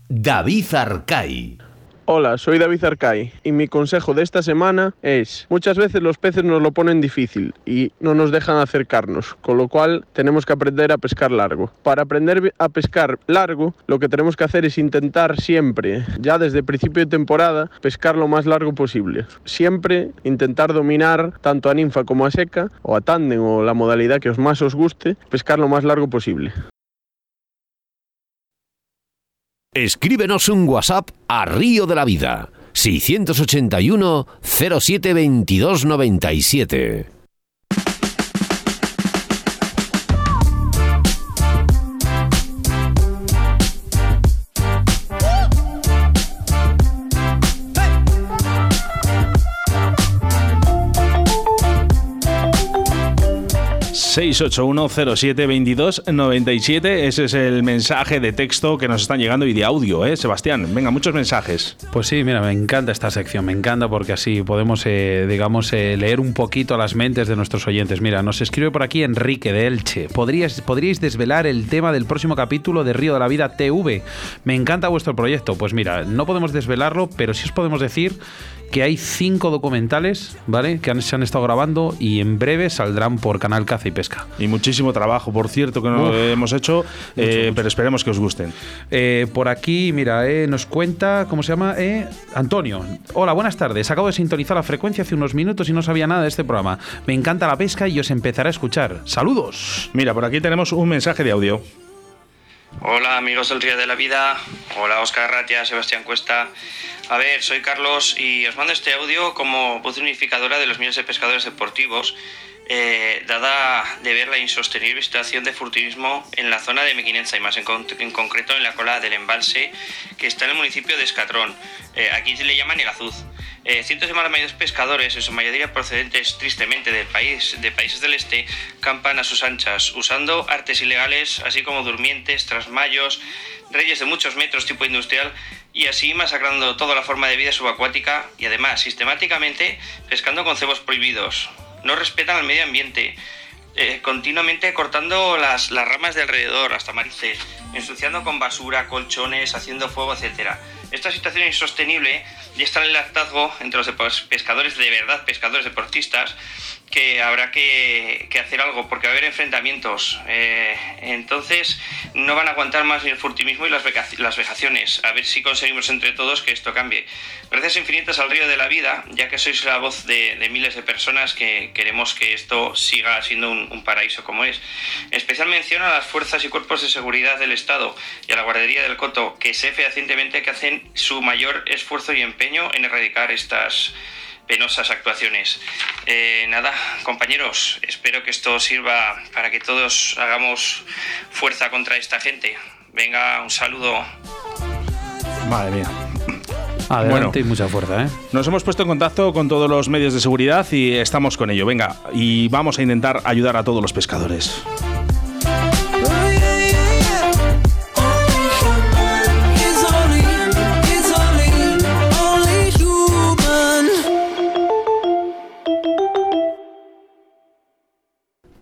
David Arcay. Hola, soy David Arcay y mi consejo de esta semana es, muchas veces los peces nos lo ponen difícil y no nos dejan acercarnos, con lo cual tenemos que aprender a pescar largo. Para aprender a pescar largo, lo que tenemos que hacer es intentar siempre, ya desde principio de temporada, pescar lo más largo posible. Siempre intentar dominar tanto a ninfa como a seca, o a tándem o la modalidad que os más os guste, pescar lo más largo posible. Escríbenos un WhatsApp a Río de la Vida 681 07 22 97. ...681072297... Ese es el mensaje de texto que nos están llegando y de audio, ¿eh? Sebastián, venga, muchos mensajes. Pues sí, mira, me encanta esta sección, me encanta porque así podemos, eh, digamos, eh, leer un poquito las mentes de nuestros oyentes. Mira, nos escribe por aquí Enrique de Elche. ¿Podríais, ¿Podríais desvelar el tema del próximo capítulo de Río de la Vida TV? Me encanta vuestro proyecto. Pues mira, no podemos desvelarlo, pero sí os podemos decir que hay cinco documentales, ¿vale? Que han- se han estado grabando y en breve saldrán por Canal Caza y Pesca. Y muchísimo trabajo, por cierto, que no Uf. hemos hecho, eh, pero esperemos que os gusten. Eh, por aquí, mira, eh, nos cuenta, ¿cómo se llama? Antonio. Hola, buenas tardes. Acabo de sintonizar la frecuencia hace unos minutos y no sabía nada de este programa. Me encanta la pesca y os empezaré a escuchar. Saludos. Mira, por aquí tenemos un mensaje de audio. Hola amigos del Río de la Vida, hola Oscar Ratia, Sebastián Cuesta. A ver, soy Carlos y os mando este audio como voz unificadora de los miles de pescadores deportivos, eh, dada de ver la insostenible situación de furtivismo en la zona de Mequinenza y más en, con- en concreto en la cola del embalse que está en el municipio de Escatrón. Eh, aquí se le llaman el Azuz. Eh, cientos de malos pescadores, en su mayoría procedentes tristemente del país, de países del este, campan a sus anchas, usando artes ilegales, así como durmientes, trasmayos, reyes de muchos metros tipo industrial, y así masacrando toda la forma de vida subacuática y además sistemáticamente pescando con cebos prohibidos. No respetan al medio ambiente, eh, continuamente cortando las, las ramas de alrededor hasta marices, ensuciando con basura, colchones, haciendo fuego, etc. Esta situación insostenible ya está en el hartazgo entre los pescadores de verdad, pescadores deportistas, que habrá que, hacer algo porque va a haber enfrentamientos. Eh, entonces no van a aguantar más ni el furtivismo y las, las vejaciones. A ver si conseguimos entre todos que esto cambie. Gracias infinitas al río de la vida, ya que sois la voz de, miles de personas que queremos que esto siga siendo un, paraíso como es. Especial mención a las fuerzas y cuerpos de seguridad del Estado y a la guardería del Coto, que sé fehacientemente que hacen su mayor esfuerzo y empeño en erradicar estas penosas actuaciones. Eh, nada, compañeros, espero que esto sirva para que todos hagamos fuerza contra esta gente. Venga, un saludo. Madre mía. Adelante y mucha fuerza, ¿eh? Nos hemos puesto en contacto con todos los medios de seguridad y estamos con ello. Venga, y vamos a intentar ayudar a todos los pescadores.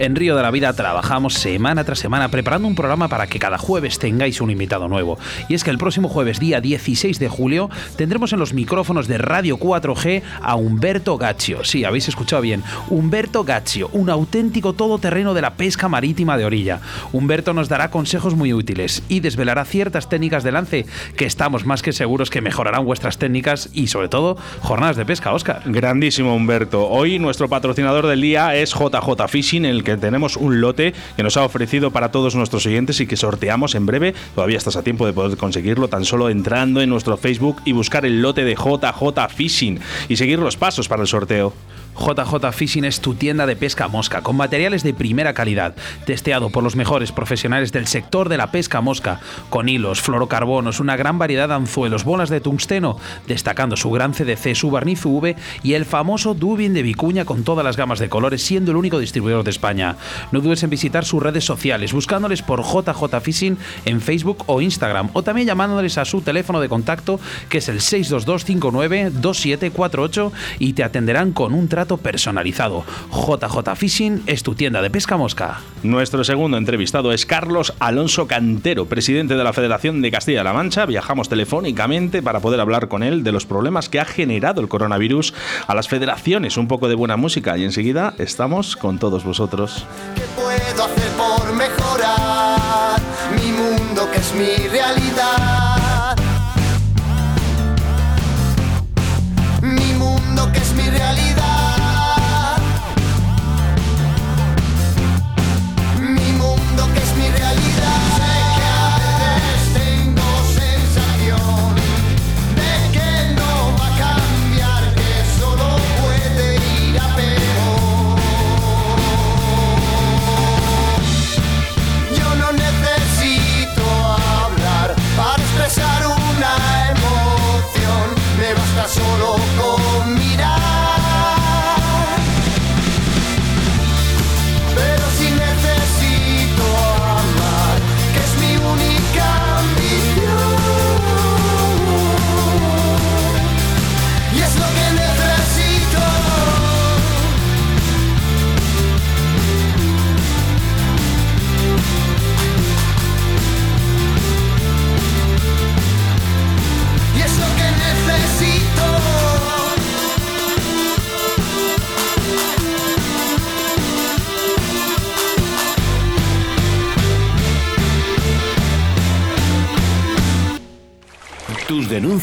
En Río de la Vida trabajamos semana tras semana preparando un programa para que cada jueves tengáis un invitado nuevo. Y es que el próximo jueves, día 16 de julio, tendremos en los micrófonos de Radio 4G a Humberto Gaccio. Sí, habéis escuchado bien. Humberto Gaccio, un auténtico todoterreno de la pesca marítima de orilla. Humberto nos dará consejos muy útiles y desvelará ciertas técnicas de lance que estamos más que seguros que mejorarán vuestras técnicas y sobre todo jornadas de pesca, Oscar. Grandísimo Humberto. Hoy nuestro patrocinador del día es JJ Fishing, el que tenemos un lote que nos ha ofrecido para todos nuestros oyentes y que sorteamos en breve. Todavía estás a tiempo de poder conseguirlo tan solo entrando en nuestro Facebook y buscar el lote de JJ Fishing y seguir los pasos para el sorteo. JJ Fishing es tu tienda de pesca mosca, con materiales de primera calidad, testeado por los mejores profesionales del sector de la pesca mosca, con hilos, fluorocarbonos, una gran variedad de anzuelos, bolas de tungsteno, destacando su gran CDC, su barniz UV y el famoso Dubin de Vicuña con todas las gamas de colores, siendo el único distribuidor de España. No dudes en visitar sus redes sociales, buscándoles por JJ Fishing en Facebook o Instagram, o también llamándoles a su teléfono de contacto, que es el 62259 2748 y te atenderán con un trato personalizado. JJ Fishing es tu tienda de pesca mosca. Nuestro segundo entrevistado es Carlos Alonso Cantero, presidente de la Federación de Castilla-La Mancha. Viajamos telefónicamente para poder hablar con él de los problemas que ha generado el coronavirus a las federaciones. Un poco de buena música y enseguida estamos con todos vosotros. ¿Qué puedo hacer por mejorar mi mundo que es mi realidad?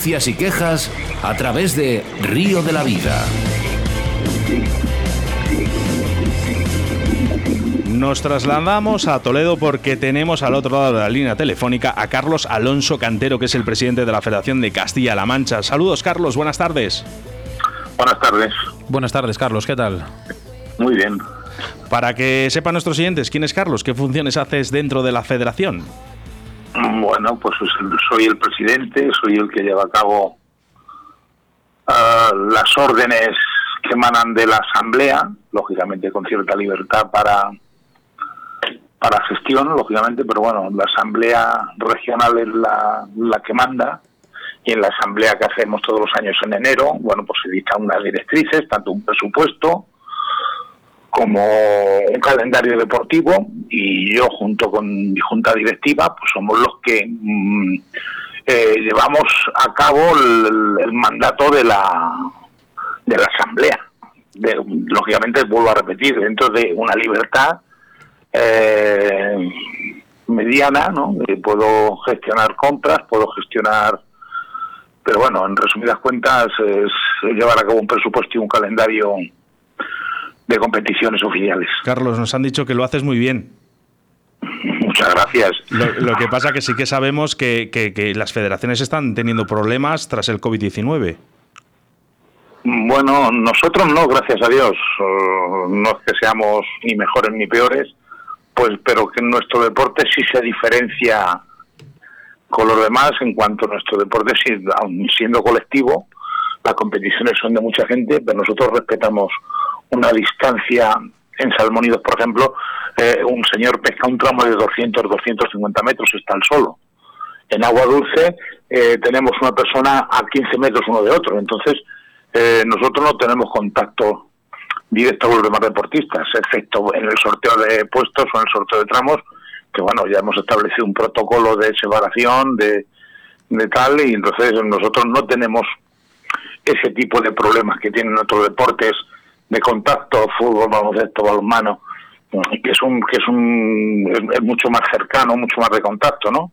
Denuncias y quejas a través de Río de la Vida. Nos trasladamos a Toledo porque tenemos al otro lado de la línea telefónica a Carlos Alonso Cantero, que es el presidente de la Federación de Castilla-La Mancha. Saludos, Carlos, buenas tardes. Buenas tardes. Buenas tardes, Carlos, ¿qué tal? Muy bien. Para que sepan nuestros oyentes, ¿quién es Carlos? ¿Qué funciones haces dentro de la federación? Bueno, pues soy el presidente, soy el que lleva a cabo ah, las órdenes que emanan de la Asamblea, lógicamente con cierta libertad para para gestión, lógicamente, pero bueno, la asamblea regional es la, la que manda y en la asamblea que hacemos todos los años en enero, bueno, pues se dictan unas directrices, tanto un presupuesto como un calendario deportivo y yo junto con mi junta directiva pues somos los que mm, eh, llevamos a cabo el, mandato de la de la asamblea. Lógicamente vuelvo a repetir dentro de una libertad eh, mediana no puedo gestionar compras puedo gestionar pero bueno en resumidas cuentas es llevar a cabo un presupuesto y un calendario de competiciones oficiales. Carlos, nos han dicho que lo haces muy bien. Muchas gracias. Lo, que pasa que sí que sabemos que, que, las federaciones están teniendo problemas tras el COVID-19. Bueno, nosotros no, gracias a Dios. No es que seamos ni mejores ni peores, pues, pero que nuestro deporte sí se diferencia con los demás en cuanto a nuestro deporte, siendo colectivo, las competiciones son de mucha gente, pero nosotros respetamos una distancia en Salmónidos, por ejemplo, eh, un señor pesca un tramo de 200, 250 metros, está al solo. En agua dulce eh, tenemos una persona a 15 metros uno de otro, entonces eh, nosotros no tenemos contacto directo con los demás deportistas, excepto en el sorteo de puestos o en el sorteo de tramos, que bueno, ya hemos establecido un protocolo de separación, de, de tal, y entonces nosotros no tenemos ese tipo de problemas que tienen otros deportes de contacto, fútbol, baloncesto, balonmano, que es un que es un es, mucho más cercano, mucho más de contacto, ¿no?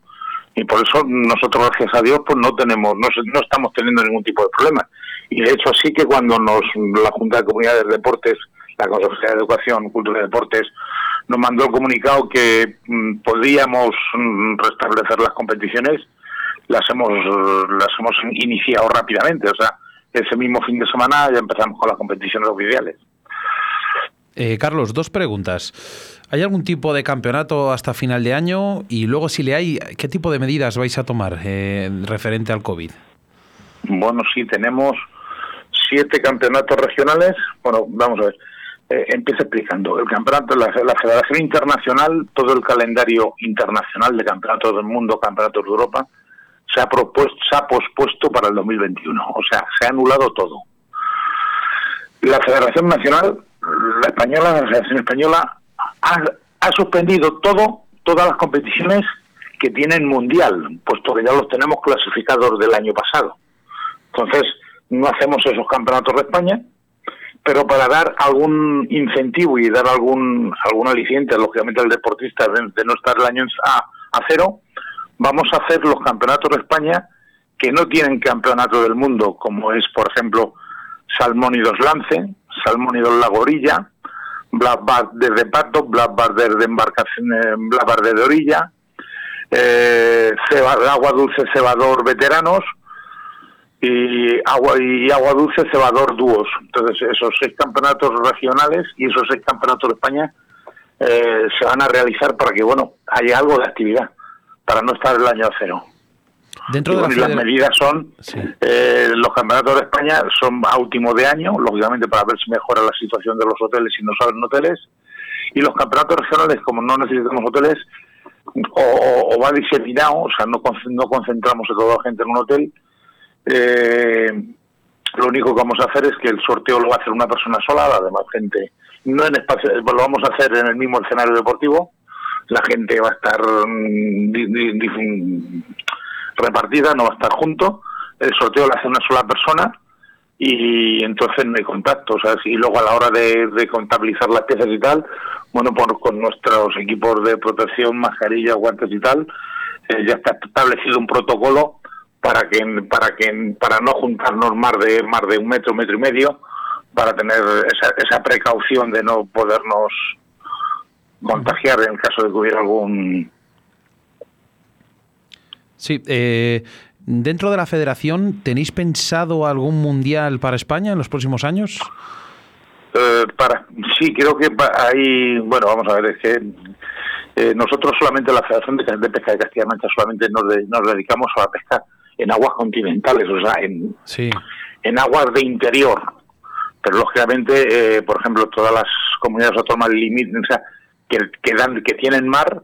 Y por eso nosotros gracias a Dios pues no tenemos no, no estamos teniendo ningún tipo de problema. Y de hecho así que cuando nos la Junta de Comunidades de Deportes, la Consejería de Educación, Cultura y Deportes nos mandó el comunicado que mm, podíamos mm, restablecer las competiciones, las hemos las hemos iniciado rápidamente, o sea, ese mismo fin de semana ya empezamos con las competiciones oficiales. Eh, Carlos, dos preguntas. ¿Hay algún tipo de campeonato hasta final de año? Y luego, si le hay, ¿qué tipo de medidas vais a tomar eh, referente al COVID? Bueno, sí, tenemos siete campeonatos regionales. Bueno, vamos a ver. Eh, empiezo explicando. El campeonato, la, la, Federación Internacional, todo el calendario internacional de campeonatos del mundo, campeonatos de Europa, se ha, propuesto, se ha pospuesto para el 2021. O sea, se ha anulado todo. La Federación Nacional, la española, la Federación Española, ha, ha suspendido todo, todas las competiciones que tienen mundial, puesto que ya los tenemos clasificados del año pasado. Entonces, no hacemos esos campeonatos de España, pero para dar algún incentivo y dar algún algún aliciente, lógicamente, al deportista de, no estar el año a, a cero, vamos a hacer los campeonatos de España que no tienen campeonato del mundo, como es, por ejemplo, Salmónidos Lance, Salmónidos La Gorilla, Black de Pato, Black de embarcación, eh, Black de Orilla, eh, Agua Dulce Cebador Veteranos y Agua, y Agua Dulce Cebador Dúos. Entonces, esos seis campeonatos regionales y esos seis campeonatos de España eh, se van a realizar para que, bueno, haya algo de actividad para no estar el año cero. Dentro de las medidas son, eh, los campeonatos de España son a último de año, lógicamente para ver si mejora la situación de los hoteles y no salen hoteles, y los campeonatos regionales, como no necesitamos hoteles, o, va diseminado, o sea, no, no concentramos a toda la gente en un hotel, eh, lo único que vamos a hacer es que el sorteo lo va a hacer una persona sola, la demás gente, no en espacio, lo vamos a hacer en el mismo escenario deportivo, la gente va a estar mm, repartida, no va a estar junto, el sorteo lo hace una sola persona y entonces no hay contacto, y luego a la hora de, contabilizar las piezas y tal, bueno, por, con nuestros equipos de protección, mascarillas, guantes y tal, eh, ya está establecido un protocolo para que para que para no juntarnos más de más de un metro, metro y medio, para tener esa, esa precaución de no podernos contagiar en caso de que hubiera algún... Sí, eh, dentro de la federación, ¿tenéis pensado algún mundial para España en los próximos años? Eh, para, sí, creo que hay, bueno, vamos a ver, es que eh, nosotros solamente, la Federación de, Pesca de Castilla-La Mancha, solamente nos, nos, dedicamos a la pesca en aguas continentales, o sea, en, en aguas de interior. Pero lógicamente, por ejemplo, todas las comunidades autónomas limiten, o sea, que, que, dan, que tienen mar.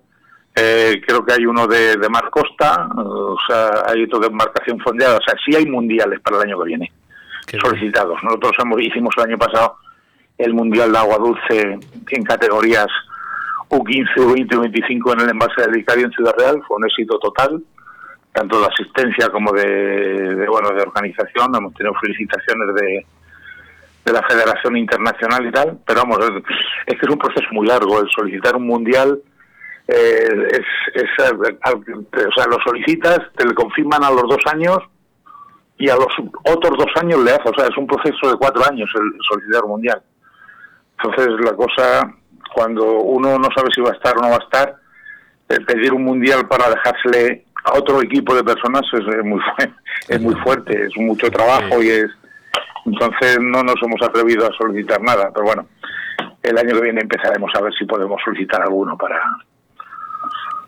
Eh, creo que hay uno de, de mar costa, o sea, hay otro de embarcación fondeada. O sea, sí hay mundiales para el año que viene solicitados. Nosotros hemos, hicimos el año pasado el mundial de agua dulce en categorías U15, U20 U25 en el envase de Vicario en Ciudad Real. Fue un éxito total tanto de asistencia como de, bueno de organización hemos tenido felicitaciones de, de la Federación Internacional y tal pero vamos es, que es un proceso muy largo el solicitar un mundial eh, es, es o sea lo solicitas te lo confirman a los dos años y a los otros dos años le haces o sea es un proceso de cuatro años el solicitar un mundial. Entonces la cosa cuando uno no sabe si va a estar o no va a estar pedir un mundial para dejársele a otro equipo de personas es, muy [LAUGHS] es muy fuerte, es mucho trabajo y es entonces no nos hemos atrevido a solicitar nada, pero bueno, el año que viene empezaremos a ver si podemos solicitar alguno para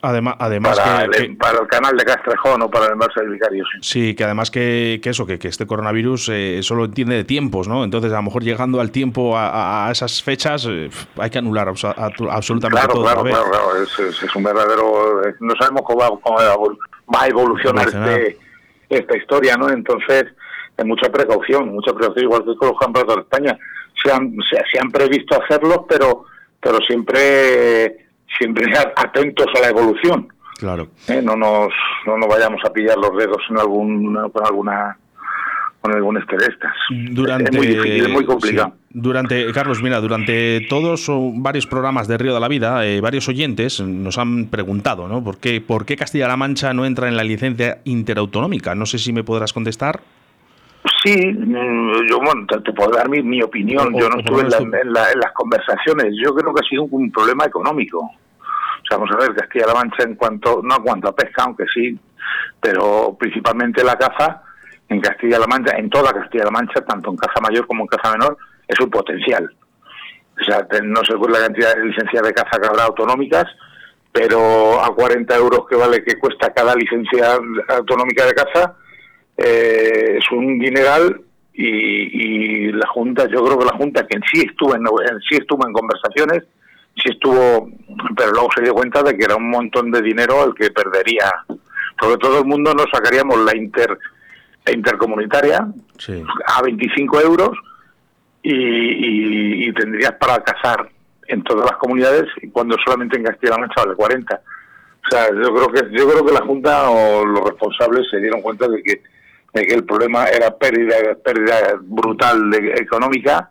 Además, además para, el, para el canal de Castrejón o para el envase del Vicario. Sí. que además que, eso, que, que este coronavirus eh, solo entiende de tiempos, ¿no? Entonces, a lo mejor llegando al tiempo a, esas fechas, eh, hay que anular absolutamente todo. Claro, claro, claro, es, es, un verdadero. Eh, no sabemos cómo va, cómo va a evolucionar este, esta historia, ¿no? Entonces, hay mucha precaución, mucha precaución, igual que con los campeonatos de España. Se han, se, se han previsto hacerlos, pero, pero siempre siempre [LAUGHS] atentos a la evolución. Claro. ¿Eh? No, nos, no nos vayamos a pillar los dedos en algún, con alguna con algún estrés. Durante, es muy difícil, es muy complicado. Durante, Carlos, mira, durante todos o varios programas de Río de la Vida, eh, varios oyentes nos han preguntado, ¿no? ¿Por qué, ¿Por qué Castilla-La Mancha no entra en la licencia interautonómica? No sé si me podrás contestar. Sí, mm, yo bueno, te, puedo dar mi, mi opinión. yo no estuve en, las conversaciones. Yo creo que ha sido un, problema económico. O sea, vamos a ver, Castilla-La Mancha en cuanto, no en cuanto a pesca, aunque sí, pero principalmente la caza en Castilla-La Mancha, en toda Castilla-La Mancha, tanto en caza mayor como en caza menor, es un potencial. O sea, no sé cuál la cantidad de licencias de caza que habrá autonómicas, pero a 40 euros que vale que cuesta cada licencia autonómica de caza, eh, es un dineral y, la Junta, yo creo que la Junta, que en sí estuvo en, sí estuvo en conversaciones, sí estuvo, pero luego se dio cuenta de que era un montón de dinero el que perdería, porque todo el mundo nos sacaríamos la inter intercomunitaria a 25 euros y, tendrías para cazar en todas las comunidades cuando solamente en Castilla-La Mancha vale 40. O sea, yo creo que yo creo que la Junta o los responsables se dieron cuenta de que de que el problema era pérdida, pérdida brutal de, económica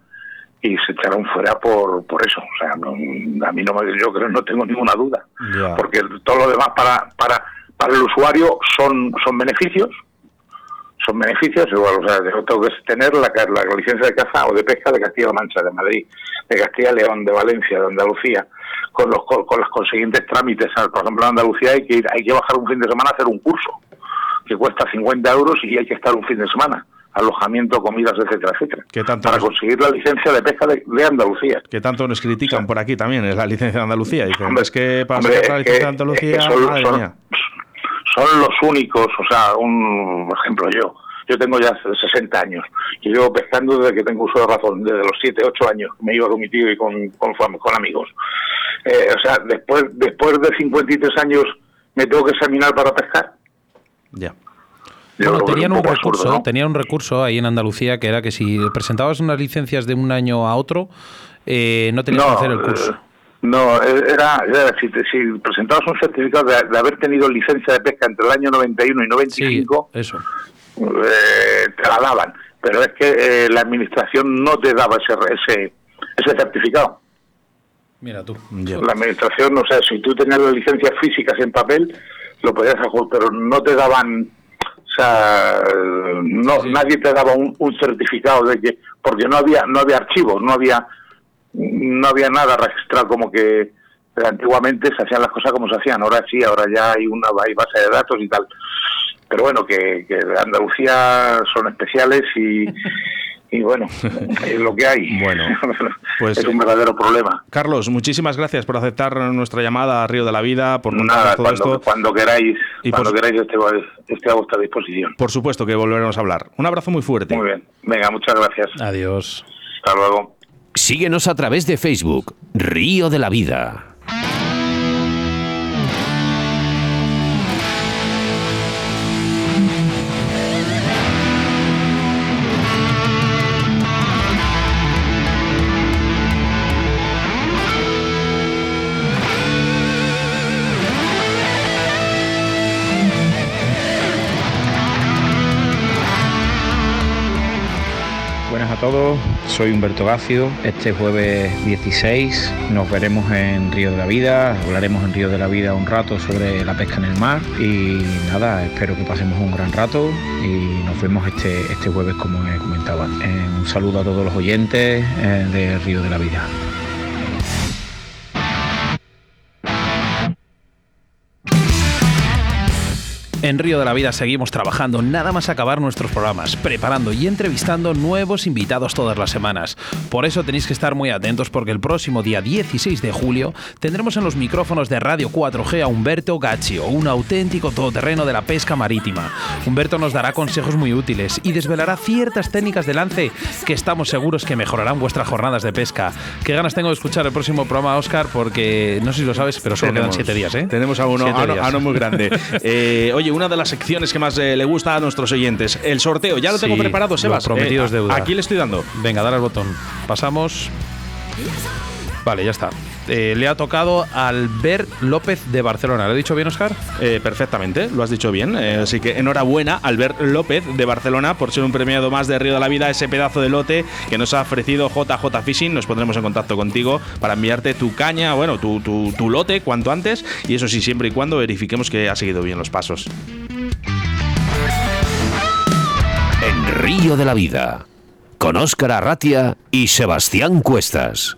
y se echaron fuera por, por eso. O sea, a mí no yo creo no tengo ninguna duda, porque todo lo demás para para para el usuario son son beneficios, son beneficios igual, o sea, yo tengo que tener la, la licencia de caza o de pesca de Castilla-La Mancha, de Madrid, de Castilla-León, de Valencia, de Andalucía, con los con, con los consiguientes trámites. Por ejemplo, en Andalucía hay que ir, hay que bajar un fin de semana a hacer un curso que cuesta 50 euros y hay que estar un fin de semana alojamiento, comidas, etcétera, etcétera. tanto para conseguir la licencia de pesca de, Andalucía. Que tanto nos critican por aquí también, es la licencia de Andalucía. Dicen, es que para sacar la licencia de Andalucía, son, son, los únicos, o sea, un por ejemplo yo, yo tengo ya 60 años y llevo pescando desde que tengo uso de razón, desde los 7, 8 años, me iba con mi tío y con, con, con amigos. Eh, o sea, después, después de 53 años me tengo que examinar para pescar. Ya. Bueno, tenían un, recurso, tenían un recurso ahí en Andalucía que era que si presentabas unas licencias de un año a otro, eh, no tenías que hacer el curso. Eh, no, era, si, presentabas un certificado de, haber tenido licencia de pesca entre el año 91 y 95, eso. Eh, te la daban. Pero es que la administración no te daba ese, ese, ese certificado. Mira tú. La administración, o sea, si tú tenías las licencias físicas en papel, lo podías hacer, pero no te daban, o sea, no, nadie te daba un, certificado de que, porque no había, no había archivos, no había, no había nada registrado como que antiguamente se hacían las cosas como se hacían, ahora sí, ahora ya hay una base de datos y tal. Pero bueno, que, que Andalucía son especiales y, [LAUGHS] y bueno, [LAUGHS] es lo que hay. Bueno, [LAUGHS] pues es un verdadero problema. Carlos, muchísimas gracias por aceptar nuestra llamada a Río de la Vida, por Nada, todo cuando, esto. Cuando queráis, cuando queráis estoy, a vuestra disposición. Por supuesto que volveremos a hablar. Un abrazo muy fuerte. Muy bien. Venga, muchas gracias. Adiós. Hasta luego. Síguenos a través de Facebook, Río de la Vida. Todos, soy Humberto Gacio. Este jueves 16 nos veremos en Río de la Vida, hablaremos en Río de la Vida un rato sobre la pesca en el mar y nada, espero que pasemos un gran rato y nos vemos este, este jueves como he comentado. Un saludo a todos los oyentes eh, de Río de la Vida. En Río de la Vida seguimos trabajando nada más acabar nuestros programas, preparando y entrevistando nuevos invitados todas las semanas. Por eso tenéis que estar muy atentos porque el próximo día 16 de julio tendremos en los micrófonos de Radio 4G a Humberto Gaccio, un auténtico todoterreno de la pesca marítima. Humberto nos dará consejos muy útiles y desvelará ciertas técnicas de lance que estamos seguros que mejorarán vuestras jornadas de pesca. Qué ganas tengo de escuchar el próximo programa, Oscar, porque no sé si lo sabes, pero solo quedan siete días, ¿eh? Tenemos a uno, a uno muy grande. [LAUGHS] Eh, oye, una de las secciones que más eh, le gusta a nuestros oyentes, el sorteo. Ya lo tengo preparado, Sebas. prometido es Eh, deuda. Aquí le estoy dando. Venga, dale al botón. Pasamos. Vale, ya está. Eh, le ha tocado Albert López de Barcelona. ¿Lo he dicho bien, Oscar? Eh, perfectamente, lo has dicho bien. Eh, así que enhorabuena, Albert López de Barcelona, por ser un premiado más de Río de la Vida, ese pedazo de lote que nos ha ofrecido JJ Fishing. Nos pondremos en contacto contigo para enviarte tu caña, bueno, tu, tu- tu lote cuanto antes. Y eso sí, siempre y cuando verifiquemos que ha seguido bien los pasos. En Río de la Vida, con Óscar Arratia y Sebastián Cuestas.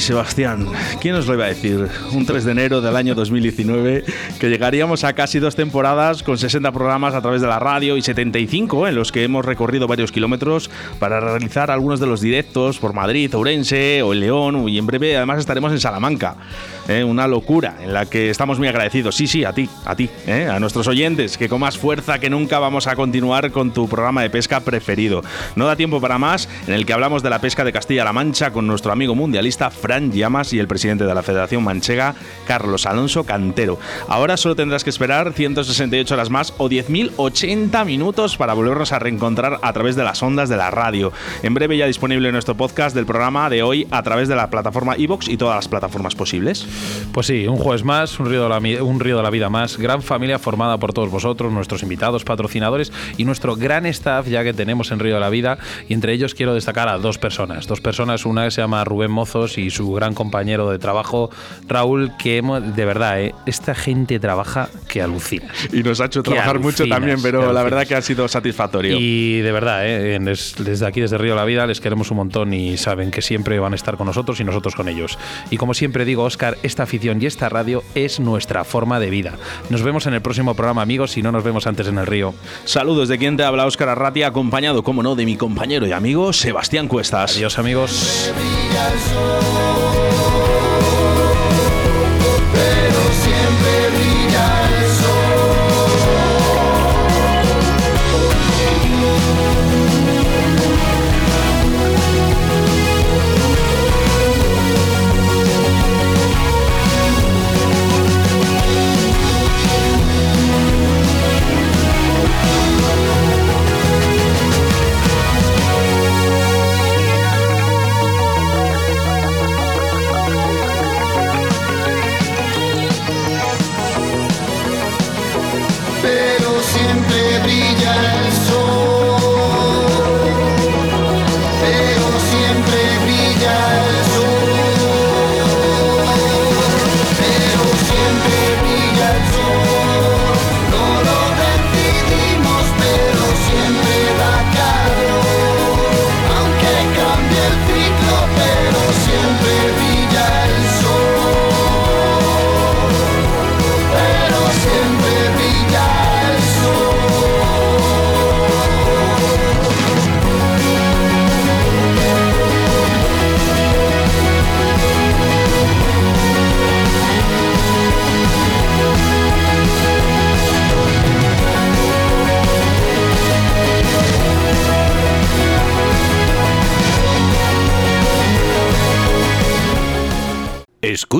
Sebastián, ¿quién nos lo iba a decir? Un 3 de enero del año 2019, que llegaríamos a casi dos temporadas con 60 programas a través de la radio y 75 en los que hemos recorrido varios kilómetros para realizar algunos de los directos por Madrid, Ourense o León y en breve además estaremos en Salamanca. ¿Eh? Una locura en la que estamos muy agradecidos. Sí, sí, a ti, a ti, ¿eh? a nuestros oyentes, que con más fuerza que nunca vamos a continuar con tu programa de pesca preferido. No da tiempo para más, en el que hablamos de la pesca de Castilla-La Mancha con nuestro amigo mundialista Fran Llamas y el presidente de la Federación Manchega, Carlos Alonso Cantero. Ahora solo tendrás que esperar 168 horas más o 10.080 minutos para volvernos a reencontrar a través de las ondas de la radio. En breve ya disponible nuestro podcast del programa de hoy a través de la plataforma iVoox y todas las plataformas posibles. Pues sí, un jueves más, un río, de la, un río de la vida más, gran familia formada por todos vosotros, nuestros invitados, patrocinadores y nuestro gran staff ya que tenemos en Río de la Vida. Y entre ellos quiero destacar a dos personas. Dos personas, una que se llama Rubén Mozos y su gran compañero de trabajo, Raúl, que hemos- de verdad, eh, esta gente trabaja que alucina. Y nos ha hecho trabajar mucho también, pero la verdad que ha sido satisfactorio. Y de verdad, eh, desde aquí, desde Río de la Vida, les queremos un montón y saben que siempre van a estar con nosotros y nosotros con ellos. Y como siempre digo, Oscar, esta afición y esta radio es nuestra forma de vida. Nos vemos en el próximo programa, amigos, si no nos vemos antes en el río. Saludos de quien te habla Óscar Arratia, acompañado, como no, de mi compañero y amigo Sebastián Cuestas. Adiós, amigos.